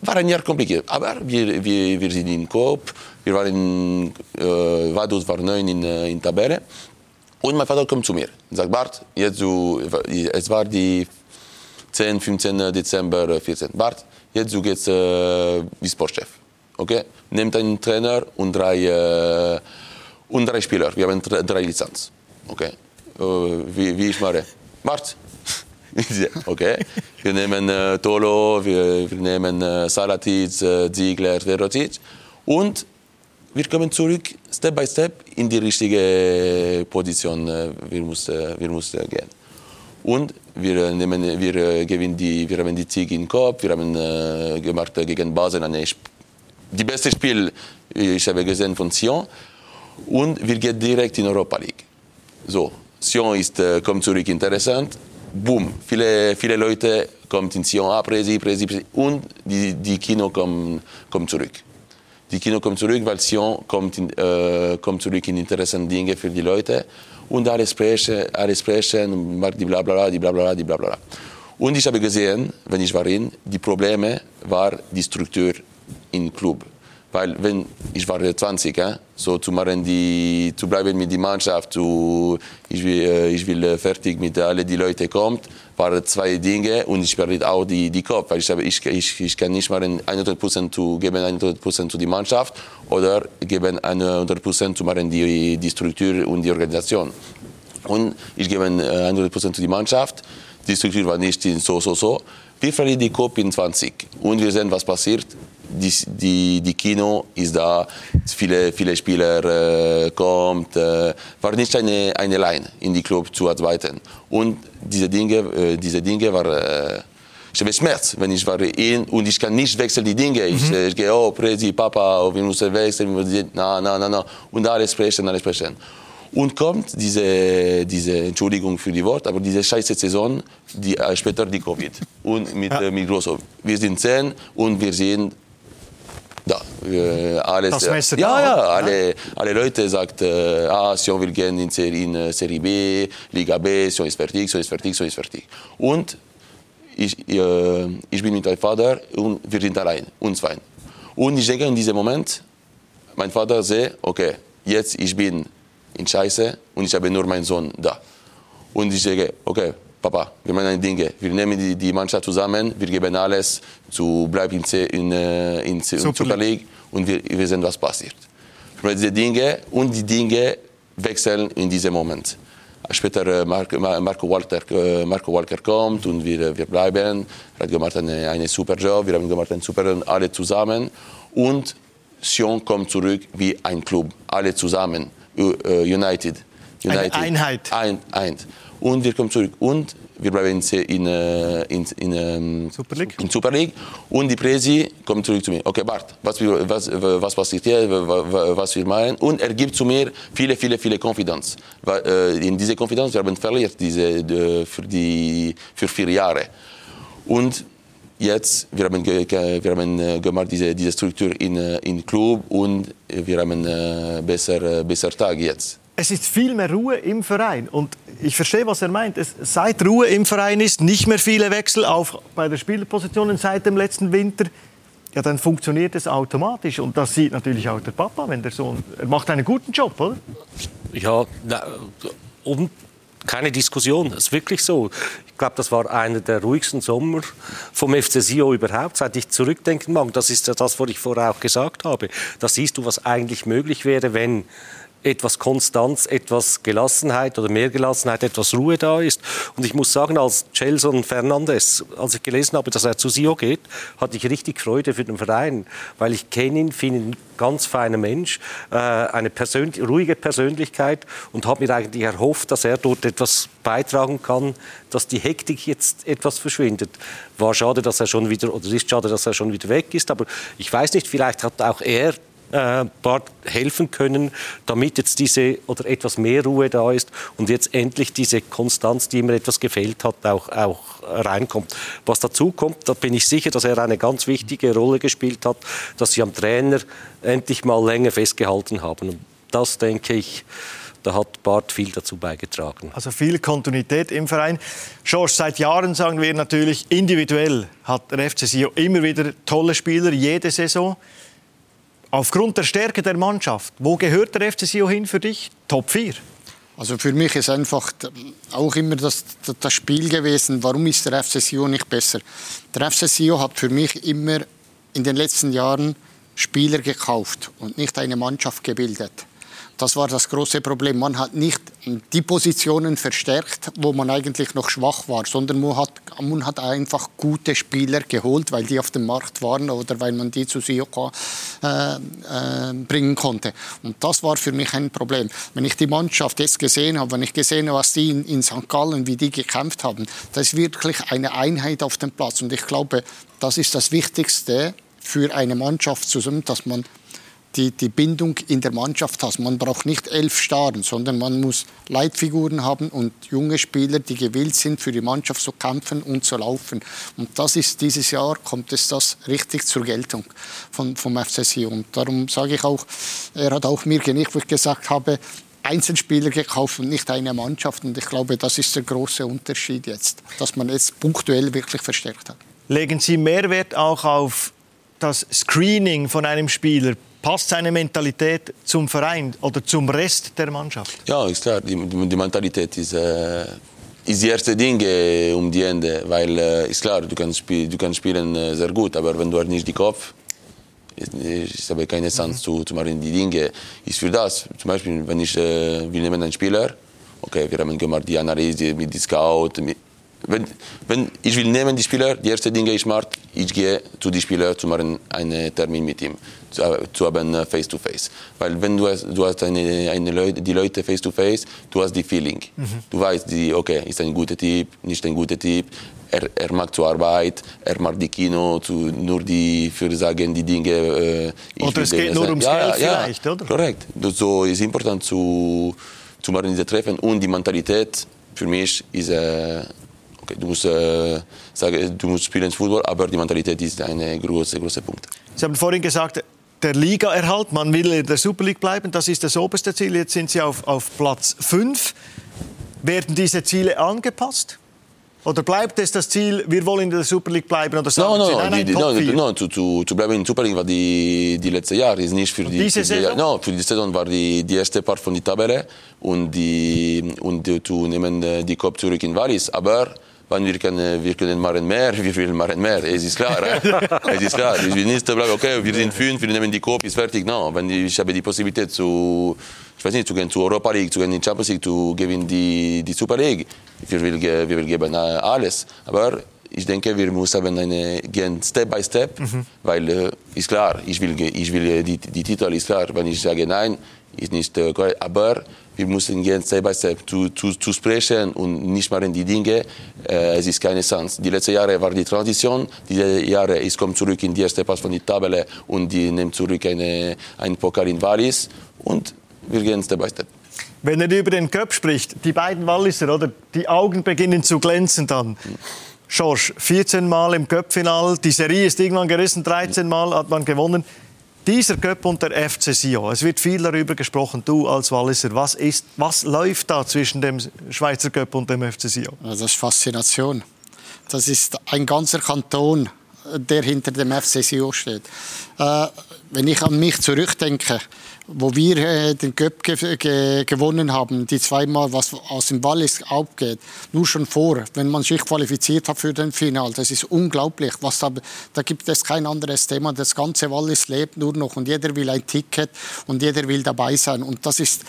war ein Jahr kompliziert, aber wir, wir, wir sind im Kopf, wir waren, äh, Vaduz war neun in, äh, in Tabelle. Und mein Vater kommt zu mir und sagt, Bart, jetzt du, es war die 10, 15 Dezember 14. Bart, jetzt du gehst äh, wie Sportchef. Okay? Nehmt einen Trainer und drei, äh, und drei Spieler. Wir haben drei Lizenzen. Okay? Äh, wie, wie ich mache. Bart, okay. Wir nehmen äh, Tolo, wir, wir nehmen äh, Salatic, äh, Ziegler, Verotic. Und wir kommen zurück, Step by Step, in die richtige Position. Äh, wir müssen, wir müssen gehen. Und wir, nehmen, wir, gewinnen die, wir haben die Sieg im Kopf, wir haben äh, gemacht gegen Basel eine, die beste Spiel, ich habe gesehen von Sion. Und wir gehen direkt in Europa League. So, Sion ist, äh, kommt zurück interessant. Boom, viele, viele Leute kommen in Sion, ah, Presi, Presi, Presi. Und die, die Kino kommen, kommen zurück. Die Kino kommt zurück, weil Sion kommt, in, äh, kommt zurück in interessante Dinge für die Leute. Und alle sprechen, alle sprechen, die bla bla die bla bla die bla bla. Und ich habe gesehen, wenn ich war in, die Probleme war die Struktur im Club. Weil wenn ich war 20, äh, so zu machen die, zu bleiben mit der Mannschaft, zu, ich will, äh, ich will fertig mit allen die Leute kommt, waren zwei Dinge und ich werde auch die, die Kopf, weil ich, ich, ich, ich kann nicht machen 100% zu geben 100% zu die Mannschaft oder geben 100% zu machen die, die Struktur und die Organisation. Und ich gebe 100% zu die Mannschaft, die Struktur war nicht so, so, so. Wir verlieren die Kopf in 20 und wir sehen, was passiert die, die, die Kino ist da, viele, viele Spieler äh, kommt, äh, war nicht eine, eine Line in die Club zu arbeiten. Und diese Dinge, äh, diese Dinge war, äh, ich habe Schmerz, wenn ich war in und ich kann nicht wechseln die Dinge. Ich, mhm. ich gehe, oh, Presi, Papa, wir müssen wechseln, wir müssen, na, na, na, na, und alles sprechen, alles sprechen. Und kommt diese, diese, Entschuldigung für die Wort, aber diese scheiße Saison, die, äh, später die Covid. Und mit, ja. äh, mit Grosso. Wir sind zehn und wir sind da, äh, alles, das Messer ja, ja, alle, alle Leute sagen, äh, ah, Sion will gehen in Serie, in Serie B, Liga B, Sion ist fertig, Sion ist fertig, Sion ist fertig. Und ich, äh, ich bin mit meinem Vater und wir sind allein, uns zwei. Und ich denke in diesem Moment, mein Vater sieht, okay, jetzt ich bin in Scheiße und ich habe nur meinen Sohn da. Und ich sage, okay, Papa, wir machen Dinge. Wir nehmen die, die Mannschaft zusammen, wir geben alles, zu bleiben in, in, äh, in, in Super League und wir, wir sehen, was passiert. Diese Dinge und die Dinge wechseln in diesem Moment. Später äh, Marco Walker, äh, Marco Walker kommt und wir, wir bleiben. Er hat gemacht einen, einen super Job, wir haben gemacht einen super alle zusammen. Und Sion kommt zurück wie ein Club, alle zusammen, United. United. Eine Einheit. Ein, ein. Und wir kommen zurück. Und wir bleiben in, äh, in, in, in, Super League. in Super League. Und die Presi kommt zurück zu mir. Okay, Bart, was, was, was passiert hier, was wir machen? Und er gibt zu mir viele, viele, viele Konfidenz. Äh, in diese Konfidenz, wir haben verliert diese, für, die, für vier Jahre. Und jetzt, wir haben, wir haben äh, gemacht diese, diese Struktur in, in Club und wir haben besser, besser Tag jetzt es ist viel mehr Ruhe im Verein. Und ich verstehe, was er meint. Es, seit Ruhe im Verein ist, nicht mehr viele Wechsel, auch bei der Spielerpositionen seit dem letzten Winter. Ja, dann funktioniert es automatisch. Und das sieht natürlich auch der Papa, wenn der Sohn. Er macht einen guten Job, oder? Ja, na, um keine Diskussion. Das ist wirklich so. Ich glaube, das war einer der ruhigsten Sommer vom FC Sio überhaupt, seit ich zurückdenken mag. Das ist ja das, was ich vorher auch gesagt habe. Da siehst du, was eigentlich möglich wäre, wenn etwas Konstanz, etwas Gelassenheit oder mehr Gelassenheit, etwas Ruhe da ist. Und ich muss sagen, als Gelson Fernandes, als ich gelesen habe, dass er zu Sio geht, hatte ich richtig Freude für den Verein, weil ich kenne ihn, finde ihn ganz feiner Mensch, äh, eine persön ruhige Persönlichkeit und habe mir eigentlich erhofft, dass er dort etwas beitragen kann, dass die Hektik jetzt etwas verschwindet. War schade, dass er schon wieder, oder ist schade, dass er schon wieder weg ist, aber ich weiß nicht, vielleicht hat auch er äh, Bart helfen können, damit jetzt diese oder etwas mehr Ruhe da ist und jetzt endlich diese Konstanz, die ihm etwas gefehlt hat, auch, auch reinkommt. Was dazu kommt, da bin ich sicher, dass er eine ganz wichtige Rolle gespielt hat, dass sie am Trainer endlich mal länger festgehalten haben. Und das denke ich, da hat Bart viel dazu beigetragen. Also viel Kontinuität im Verein. George, seit Jahren sagen wir natürlich, individuell hat der FC Sio immer wieder tolle Spieler, jede Saison. Aufgrund der Stärke der Mannschaft, wo gehört der FC Sion hin für dich? Top 4? Also für mich ist einfach auch immer das, das Spiel gewesen, warum ist der FC Sion nicht besser? Der FC Sion hat für mich immer in den letzten Jahren Spieler gekauft und nicht eine Mannschaft gebildet. Das war das große Problem. Man hat nicht die Positionen verstärkt, wo man eigentlich noch schwach war, sondern man hat, man hat einfach gute Spieler geholt, weil die auf dem Markt waren oder weil man die zu Sioka äh, äh, bringen konnte. Und das war für mich ein Problem. Wenn ich die Mannschaft jetzt gesehen habe, wenn ich gesehen habe, was die in, in St. Gallen, wie die gekämpft haben, das ist wirklich eine Einheit auf dem Platz. Und ich glaube, das ist das Wichtigste für eine Mannschaft zusammen, dass man die, die Bindung in der Mannschaft hast. Man braucht nicht elf Starren, sondern man muss Leitfiguren haben und junge Spieler, die gewillt sind, für die Mannschaft zu kämpfen und zu laufen. Und das ist dieses Jahr, kommt es das richtig zur Geltung von, vom FCC. Und darum sage ich auch, er hat auch mir genickt, wo ich gesagt habe, Einzelspieler gekauft und nicht eine Mannschaft. Und ich glaube, das ist der große Unterschied jetzt, dass man jetzt punktuell wirklich verstärkt hat. Legen Sie Mehrwert auch auf das Screening von einem Spieler Passt seine Mentalität zum Verein oder zum Rest der Mannschaft? Ja, ist klar. Die, die Mentalität ist, äh, ist die erste Ding äh, um die Ende. Weil, äh, ist klar, du kannst, spiel, du kannst spielen äh, sehr gut, aber wenn du hast nicht den Kopf ich habe keine Chance zu, zu machen. Die Dinge ist für das. Zum Beispiel, wenn ich äh, will einen Spieler, okay, wir haben gemacht die Analyse mit dem Scout, mit, wenn, wenn ich will nehmen die Spieler, die erste Dinge ich mache, ich gehe zu den Spieler zu machen einen Termin mit ihm, zu, zu haben äh, face to face. Weil wenn du hast, du hast eine, eine Leute, die Leute face to face, du hast die Feeling. Mhm. Du weißt, die, okay, ist ein guter Typ, nicht ein guter Typ. Er, er mag zur Arbeit, er mag die Kino, zu, nur die für sagen die Dinge. Äh, oder es geht nur ums ja, Geld ja, vielleicht, oder? Korrekt. So ist important zu, zu machen diese Treffen und die Mentalität für mich ist äh, okay, du musst äh, sagen, du musst spielen Fußball, aber die Mentalität ist ein großer, großer Punkt. Sie haben vorhin gesagt, der Liga-Erhalt, man will in der Super League bleiben, das ist das oberste Ziel. Jetzt sind Sie auf, auf Platz 5. Werden diese Ziele angepasst? Oder bleibt es das Ziel, wir wollen in der Super League bleiben? Oder sagen no, no, Sie, nein, die, no, no, zu, zu, zu bleiben in der Super League war die, die letzte Jahr, ist nicht für die, diese für die, Saison? No, für die Saison war die, die erste Part von der Tabelle und, die, und die, zu nehmen äh, die Kopf zurück in Wallis. Aber wenn wir können, wir können machen mehr, wir wollen machen mehr. Es ist klar, eh? es ist klar. Ich will nicht sagen, okay, wir sind fünf, wir nehmen die Cup, ist fertig. No, wenn ich habe die Possibilität zu, ich weiß nicht, zu gehen zur Europa League, zu gehen in die Champions League, zu gewinnen die, die Super League, wir will, wir will geben alles. Aber ich denke, wir müssen eine, gehen Step by Step, mhm. weil äh, ist klar, ich will, ich will die, die Titel ist klar. Wenn ich sage nein, ist nicht korrekt. Aber wir müssen gehen Step by Step zu, zu, zu sprechen und nicht machen die Dinge. Äh, es ist keine Chance. Die letzten Jahre war die Transition. Die Jahre, ich komme zurück in die erste Pass von der Tabelle und die nehmen zurück eine, einen Pokal in Wallis und wir gehen Step by Step. Wenn er über den Cup spricht, die beiden Walliser, oder? Die Augen beginnen zu glänzen dann. George, 14 Mal im Cup-Final, die Serie ist irgendwann gerissen, 13 Mal hat man gewonnen. Dieser Cup und der FC Sion, es wird viel darüber gesprochen, du als Walliser, was, ist, was läuft da zwischen dem Schweizer Cup und dem FC Sion? Das ist Faszination. Das ist ein ganzer Kanton, der hinter dem FC Sion steht. Äh, wenn ich an mich zurückdenke, wo wir äh, den Cup ge ge gewonnen haben, die zweimal, was aus dem Wallis abgeht, nur schon vor, wenn man sich qualifiziert hat für den Final, das ist unglaublich. Was da, da gibt es kein anderes Thema. Das ganze Wallis lebt nur noch und jeder will ein Ticket und jeder will dabei sein. Und das ist,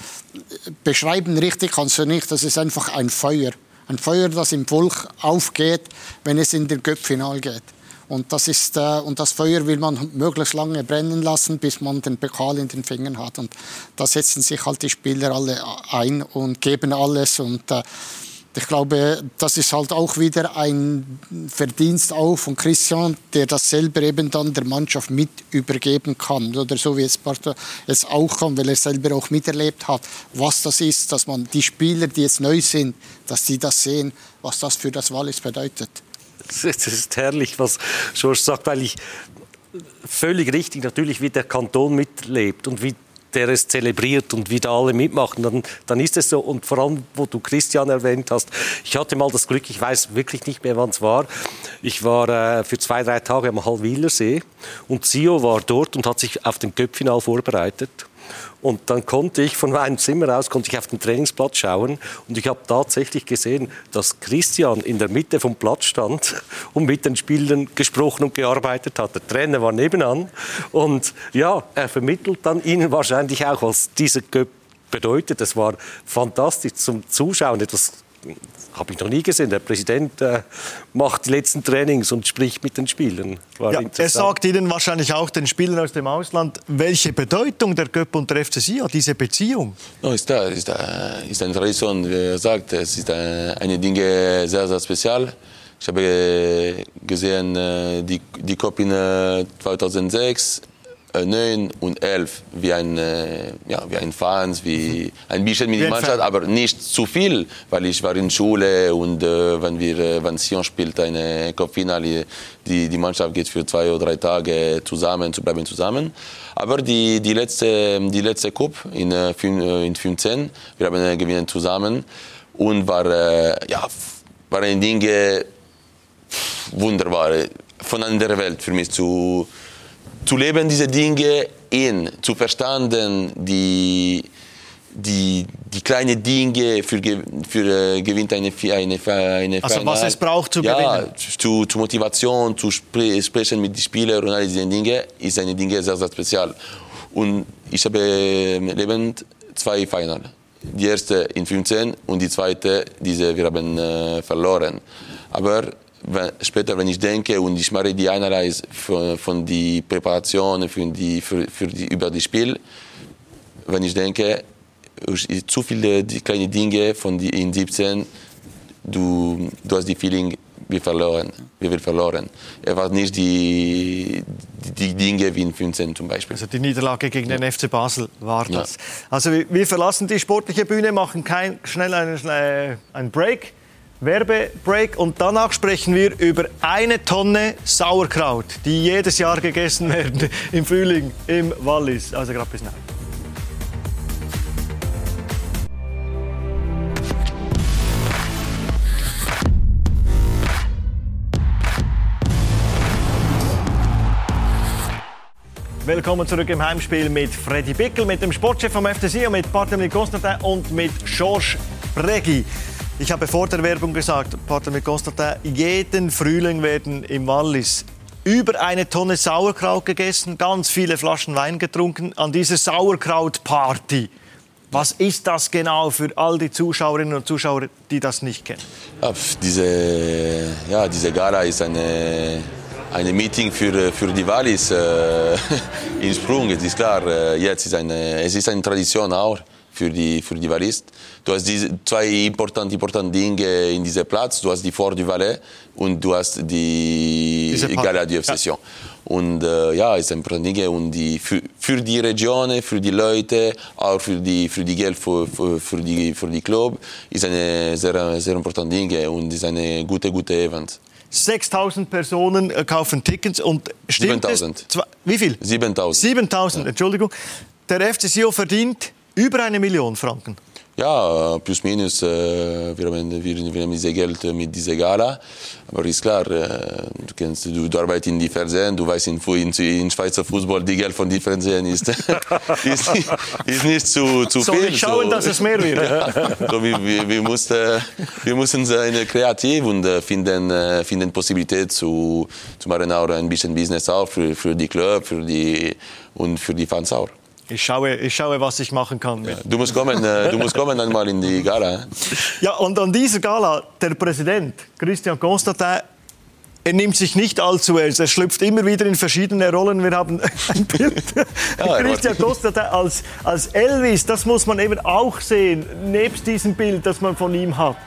beschreiben richtig kannst du nicht, das ist einfach ein Feuer. Ein Feuer, das im Volk aufgeht, wenn es in den Cup-Final geht. Und das, ist, äh, und das Feuer will man möglichst lange brennen lassen, bis man den Pokal in den Fingern hat. Und da setzen sich halt die Spieler alle ein und geben alles. Und äh, ich glaube, das ist halt auch wieder ein Verdienst auch von Christian, der das selber eben dann der Mannschaft mit übergeben kann. Oder so wie es Barto es auch kann, weil er selber auch miterlebt hat, was das ist, dass man die Spieler, die jetzt neu sind, dass die das sehen, was das für das Wallis bedeutet. Es ist herrlich, was George sagt, weil ich völlig richtig natürlich, wie der Kanton mitlebt und wie der es zelebriert und wie da alle mitmachen, dann, dann ist es so. Und vor allem, wo du Christian erwähnt hast, ich hatte mal das Glück, ich weiß wirklich nicht mehr, wann es war. Ich war äh, für zwei, drei Tage am Hallwilersee und Sio war dort und hat sich auf den Köpfinal vorbereitet. Und dann konnte ich von meinem Zimmer aus konnte ich auf den Trainingsplatz schauen und ich habe tatsächlich gesehen, dass Christian in der Mitte vom Platz stand und mit den Spielern gesprochen und gearbeitet hat. Der Trainer war nebenan und ja, er vermittelt dann ihnen wahrscheinlich auch, was dieser Göpp bedeutet. Es war fantastisch zum Zuschauen, etwas habe ich noch nie gesehen. Der Präsident äh, macht die letzten Trainings und spricht mit den Spielern. Ja, er sagt Ihnen wahrscheinlich auch den Spielern aus dem Ausland, welche Bedeutung der Göpp und der FC Sion, diese Beziehung. No, ist da, ist da, ist eine Tradition, wie er sagt. Es ist eine Dinge sehr, sehr spezial. Ich habe gesehen äh, die, die Cup in 2006 9 und 11 wie ein, äh, ja, wie ein Fans, wie ein bisschen mit der Mannschaft, aber nicht zu viel, weil ich war in Schule und äh, wenn wir, äh, wenn Sion spielt eine Cup-Finale, die, die Mannschaft geht für zwei oder drei Tage zusammen, zu bleiben zusammen. Aber die, die letzte, die letzte Cup in, äh, in 15, wir haben äh, gewinnen zusammen und war, äh, ja, war ein Ding wunderbar, von einer Welt für mich zu, zu leben, diese Dinge in, zu verstanden, die, die, die kleinen Dinge für, für äh, gewinnt eine, eine, eine Also was es braucht zu ja, gewinnen? Zu, zu Motivation, zu spre sprechen mit den Spielern und all diese Dinge, ist eine Dinge sehr, sehr spezial. Und ich habe lebend zwei Final. Die erste in 15 und die zweite, diese wir haben äh, verloren. Aber später, wenn ich denke und ich mache die Analyse von, von die Präparation für die, für, für die, über das Spiel, wenn ich denke, zu viele die kleine Dinge von die in 17, du, du hast die Feeling, wir verloren, wir werden verloren. Er war nicht die, die, Dinge wie in 15 zum Beispiel. Also die Niederlage gegen den FC Basel war das. Ja. Also wir verlassen die sportliche Bühne, machen kein, schnell einen, einen Break Werbebreak und danach sprechen wir über eine Tonne Sauerkraut, die jedes Jahr gegessen werden im Frühling im Wallis. Also gerade bis nachher. Willkommen zurück im Heimspiel mit Freddy Bickel, mit dem Sportchef vom FCC und mit Barthelmy Constantin und mit Georges Bregi. Ich habe vor der Werbung gesagt, Partner Constantin, jeden Frühling werden im Wallis über eine Tonne Sauerkraut gegessen, ganz viele Flaschen Wein getrunken an dieser Sauerkraut-Party. Was ist das genau für all die Zuschauerinnen und Zuschauer, die das nicht kennen? Diese, ja, diese Gala ist eine, eine Meeting für, für die Wallis äh, in Sprung. Es ist klar, äh, jetzt ist eine, es ist eine Tradition auch für die, für die Wallis. Du hast diese zwei importante, importante Dinge in diesem Platz. Du hast die Fort du Valais und du hast die Gala du Obsession. Ja. Und äh, ja, es ist ein Dinge und die, für, für die Region, für die Leute, auch für die, für die Geld für, für, für, die, für die Club, ist eine sehr, sehr importante Dinge und ist eine gute, gute Event. 6000 Personen äh, kaufen Tickets und stimmt 7000. Wie viel? 7000. 7000, ja. Entschuldigung. Der FC Sion verdient über eine Million Franken. Ja, plus minus. Äh, wir, haben, wir, wir haben dieses Geld mit dieser Gala. Aber ist klar, äh, du, kennst, du, du arbeitest in die Fernsehen, du weißt in, in, in Schweizer Fußball, die Geld von den Fernsehen ist, ist, ist nicht zu, zu Soll viel. Ich schauen, so, dass es mehr wird. so, wir, wir, wir, mussten, wir müssen sein kreativ und äh, finden, finden Possibilität zu, zu machen auch ein bisschen Business auch für, für die Club für die, und für die Fans auch. Ich schaue, ich schaue, was ich machen kann. Ja, du musst kommen, äh, du musst kommen einmal in die Gala. Ja, und an dieser Gala, der Präsident Christian Constantin, er nimmt sich nicht allzu ernst. Er schlüpft immer wieder in verschiedene Rollen. Wir haben ein Bild. Ja, Christian Constantin als, als Elvis, das muss man eben auch sehen, nebst diesem Bild, das man von ihm hat.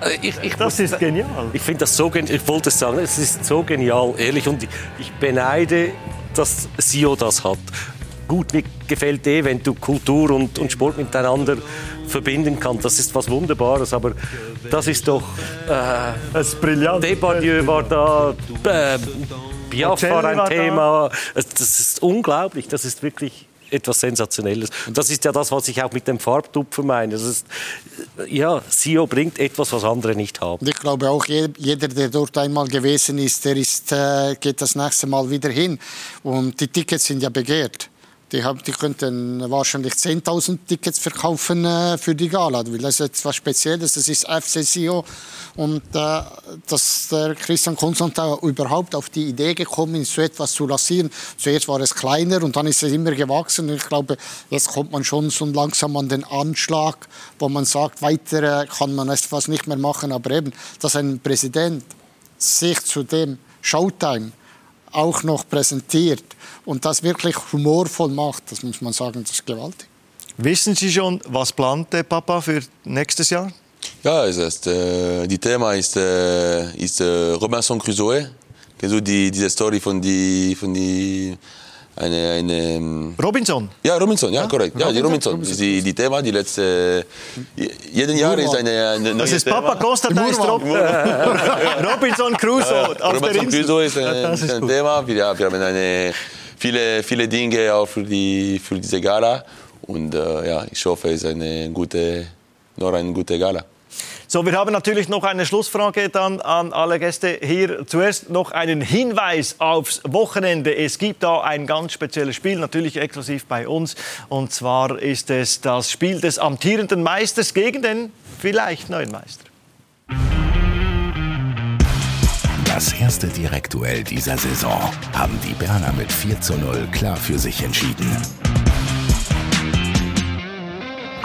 Äh, ich, ich das ist genial. Ich finde das so genial. Ich wollte sagen, es ist so genial, ehrlich. Und ich, ich beneide, dass Sio das hat gut. Mir gefällt eh, wenn du Kultur und, und Sport miteinander verbinden kannst. Das ist was Wunderbares. Aber das ist doch. Äh, das ist brillant. Depardieu war da. Äh, Biaf war ein Thema. Das ist unglaublich. Das ist wirklich etwas Sensationelles. Und das ist ja das, was ich auch mit dem Farbtupfer meine. Das ist, ja, Sio bringt etwas, was andere nicht haben. Und ich glaube auch, jeder, der dort einmal gewesen ist, der ist, äh, geht das nächste Mal wieder hin. Und die Tickets sind ja begehrt. Die, haben, die könnten wahrscheinlich 10.000 Tickets verkaufen äh, für die Gala, weil das ist etwas Spezielles. Das ist FC Sio und äh, dass der Christian Konstantin überhaupt auf die Idee gekommen ist, so etwas zu lancieren. Zuerst war es kleiner und dann ist es immer gewachsen. Und ich glaube, jetzt kommt man schon so langsam an den Anschlag, wo man sagt, weiter äh, kann man etwas nicht mehr machen. Aber eben, dass ein Präsident sich zu dem Showtime auch noch präsentiert und das wirklich humorvoll macht, das muss man sagen, das ist gewaltig. Wissen Sie schon, was plant der Papa für nächstes Jahr? Ja, es ist, äh, die Thema ist, äh, ist äh, Robinson Crusoe. Du die, diese Story von die, von die eine, eine ähm, Robinson. Ja, Robinson, ja, korrekt. Ja, die Robinson. Robinson. Die, die Thema, die letzte. Jeden Jahr ist eine, eine Das ist Papa Costa, da ist Rob, Robinson Crusoe. Ja, Robinson Crusoe ist ein, ist ein Thema. Wir, ja, wir haben eine, viele, viele Dinge auch für, die, für diese Gala. Und äh, ja, ich hoffe, es ist eine gute, noch eine gute Gala. So, wir haben natürlich noch eine Schlussfrage dann an alle Gäste hier. Zuerst noch einen Hinweis aufs Wochenende. Es gibt da ein ganz spezielles Spiel, natürlich exklusiv bei uns. Und zwar ist es das Spiel des amtierenden Meisters gegen den vielleicht neuen Meister. Das erste Direktuell dieser Saison haben die Berner mit 4 zu 0 klar für sich entschieden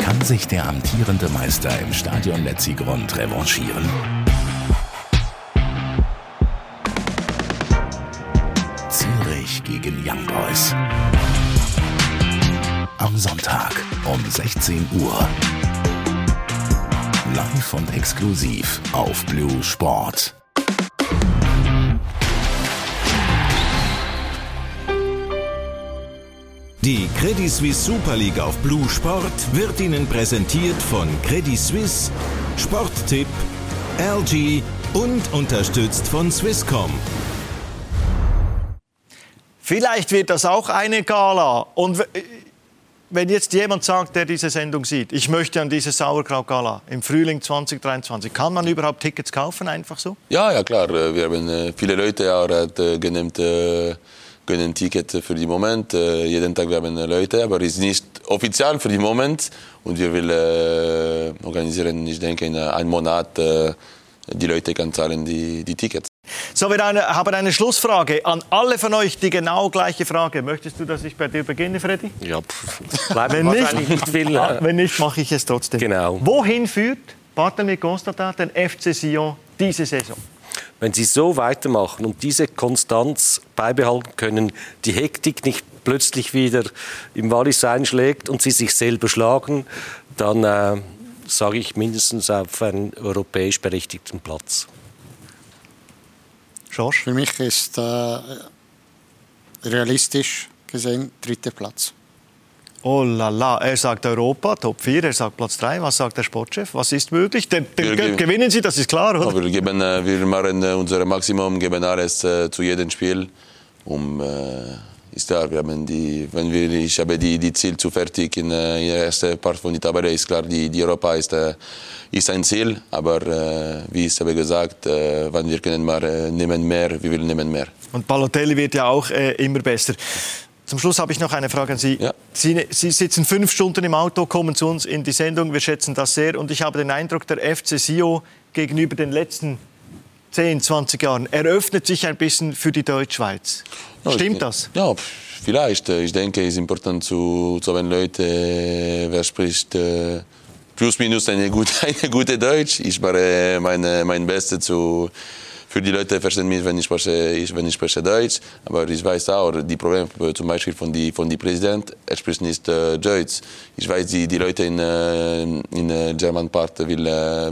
kann sich der amtierende Meister im Stadion Letzigrund revanchieren? Zürich gegen Young Boys. Am Sonntag um 16 Uhr. Live und exklusiv auf Blue Sport. Die Credit Suisse Super League auf Blue Sport wird Ihnen präsentiert von Credit Suisse, Sporttipp, LG und unterstützt von Swisscom. Vielleicht wird das auch eine Gala. Und wenn jetzt jemand sagt, der diese Sendung sieht, ich möchte an diese Sauerkraut-Gala im Frühling 2023, kann man überhaupt Tickets kaufen, einfach so? Ja, ja klar. Wir haben äh, viele Leute auch äh, genannt können Ticket für den Moment. Äh, jeden Tag wir haben Leute, aber es ist nicht offiziell für den Moment. Und wir wollen äh, organisieren, ich denke, in einem Monat, äh, die Leute können zahlen die, die Tickets. So, wir eine, haben eine Schlussfrage an alle von euch, die genau gleiche Frage. Möchtest du, dass ich bei dir beginne, Freddy? Ja, pff, Wenn nicht, nicht viel. Ah, wenn nicht, mache ich es trotzdem. Genau. Wohin führt Barthelmy Constantin den FC Sion diese Saison? Wenn Sie so weitermachen und diese Konstanz beibehalten können, die Hektik nicht plötzlich wieder im Wallis einschlägt und Sie sich selber schlagen, dann äh, sage ich mindestens auf einen europäisch berechtigten Platz. Schorsch? Für mich ist äh, realistisch gesehen dritter Platz. Oh la la, er sagt Europa, Top 4, er sagt Platz 3. Was sagt der Sportchef? Was ist möglich? Den, den geben- gewinnen Sie, das ist klar, oder? Wir, geben, äh, wir machen äh, unser Maximum, geben alles äh, zu jedem Spiel. Um, äh, ist klar, wir haben die, wenn wir, ich habe die, die Ziel zu fertig in, äh, in der ersten Part von der Tabelle, ist klar, die, die Europa ist, ist ein Ziel. Aber wie ich habe gesagt, wenn wir können mal nehmen mehr, wir will nehmen mehr. Und Balotelli wird ja auch immer besser. Zum Schluss habe ich noch eine Frage an Sie. Ja. Sie. Sie sitzen fünf Stunden im Auto, kommen zu uns in die Sendung. Wir schätzen das sehr. Und ich habe den Eindruck, der FC Sio gegenüber den letzten 10, 20 Jahren eröffnet sich ein bisschen für die Deutschschweiz. Ja, Stimmt ich- das? Ja, vielleicht. Ich denke, es ist important zu, zu haben Leute, äh, wer spricht äh, plus minus eine gute, eine gute Deutsch. Ich mache meine, mein Bestes zu für die Leute verstehen mich, wenn ich spreche, ich, wenn ich spreche Deutsch. Aber ich weiß auch, die Probleme äh, zum Beispiel von die von die Präsident, er spricht nicht äh, Deutsch. Ich weiß, die, die Leute in äh, in äh, German Part will,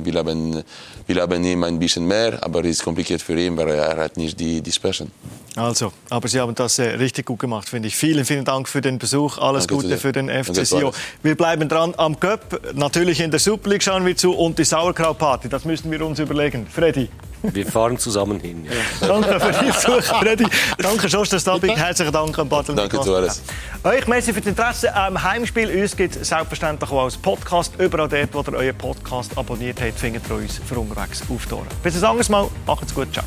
will haben will haben ihm ein bisschen mehr, aber es ist kompliziert für ihn, weil er hat nicht die die sprechen. Also, aber Sie haben das äh, richtig gut gemacht, finde ich. Vielen, vielen Dank für den Besuch. Alles Danke Gute für den FC Sio. Wir bleiben dran am Cup. Natürlich in der Super League schauen wir zu und die Sauerkrautparty. Das müssen wir uns überlegen. Freddy. Wir fahren zusammen hin. Ja. Danke für die Besuch, Freddy. Danke, Josh, dass du da bist. Herzlichen Dank an Bartel. Danke, Suarez. Euch merci für das Interesse am Heimspiel. Uns gibt es selbstverständlich auch als Podcast. Überall dort, wo ihr euren Podcast abonniert habt, findet ihr uns für unterwegs auf die Ohren. Bis ein anderes Mal. Macht's gut. Ciao.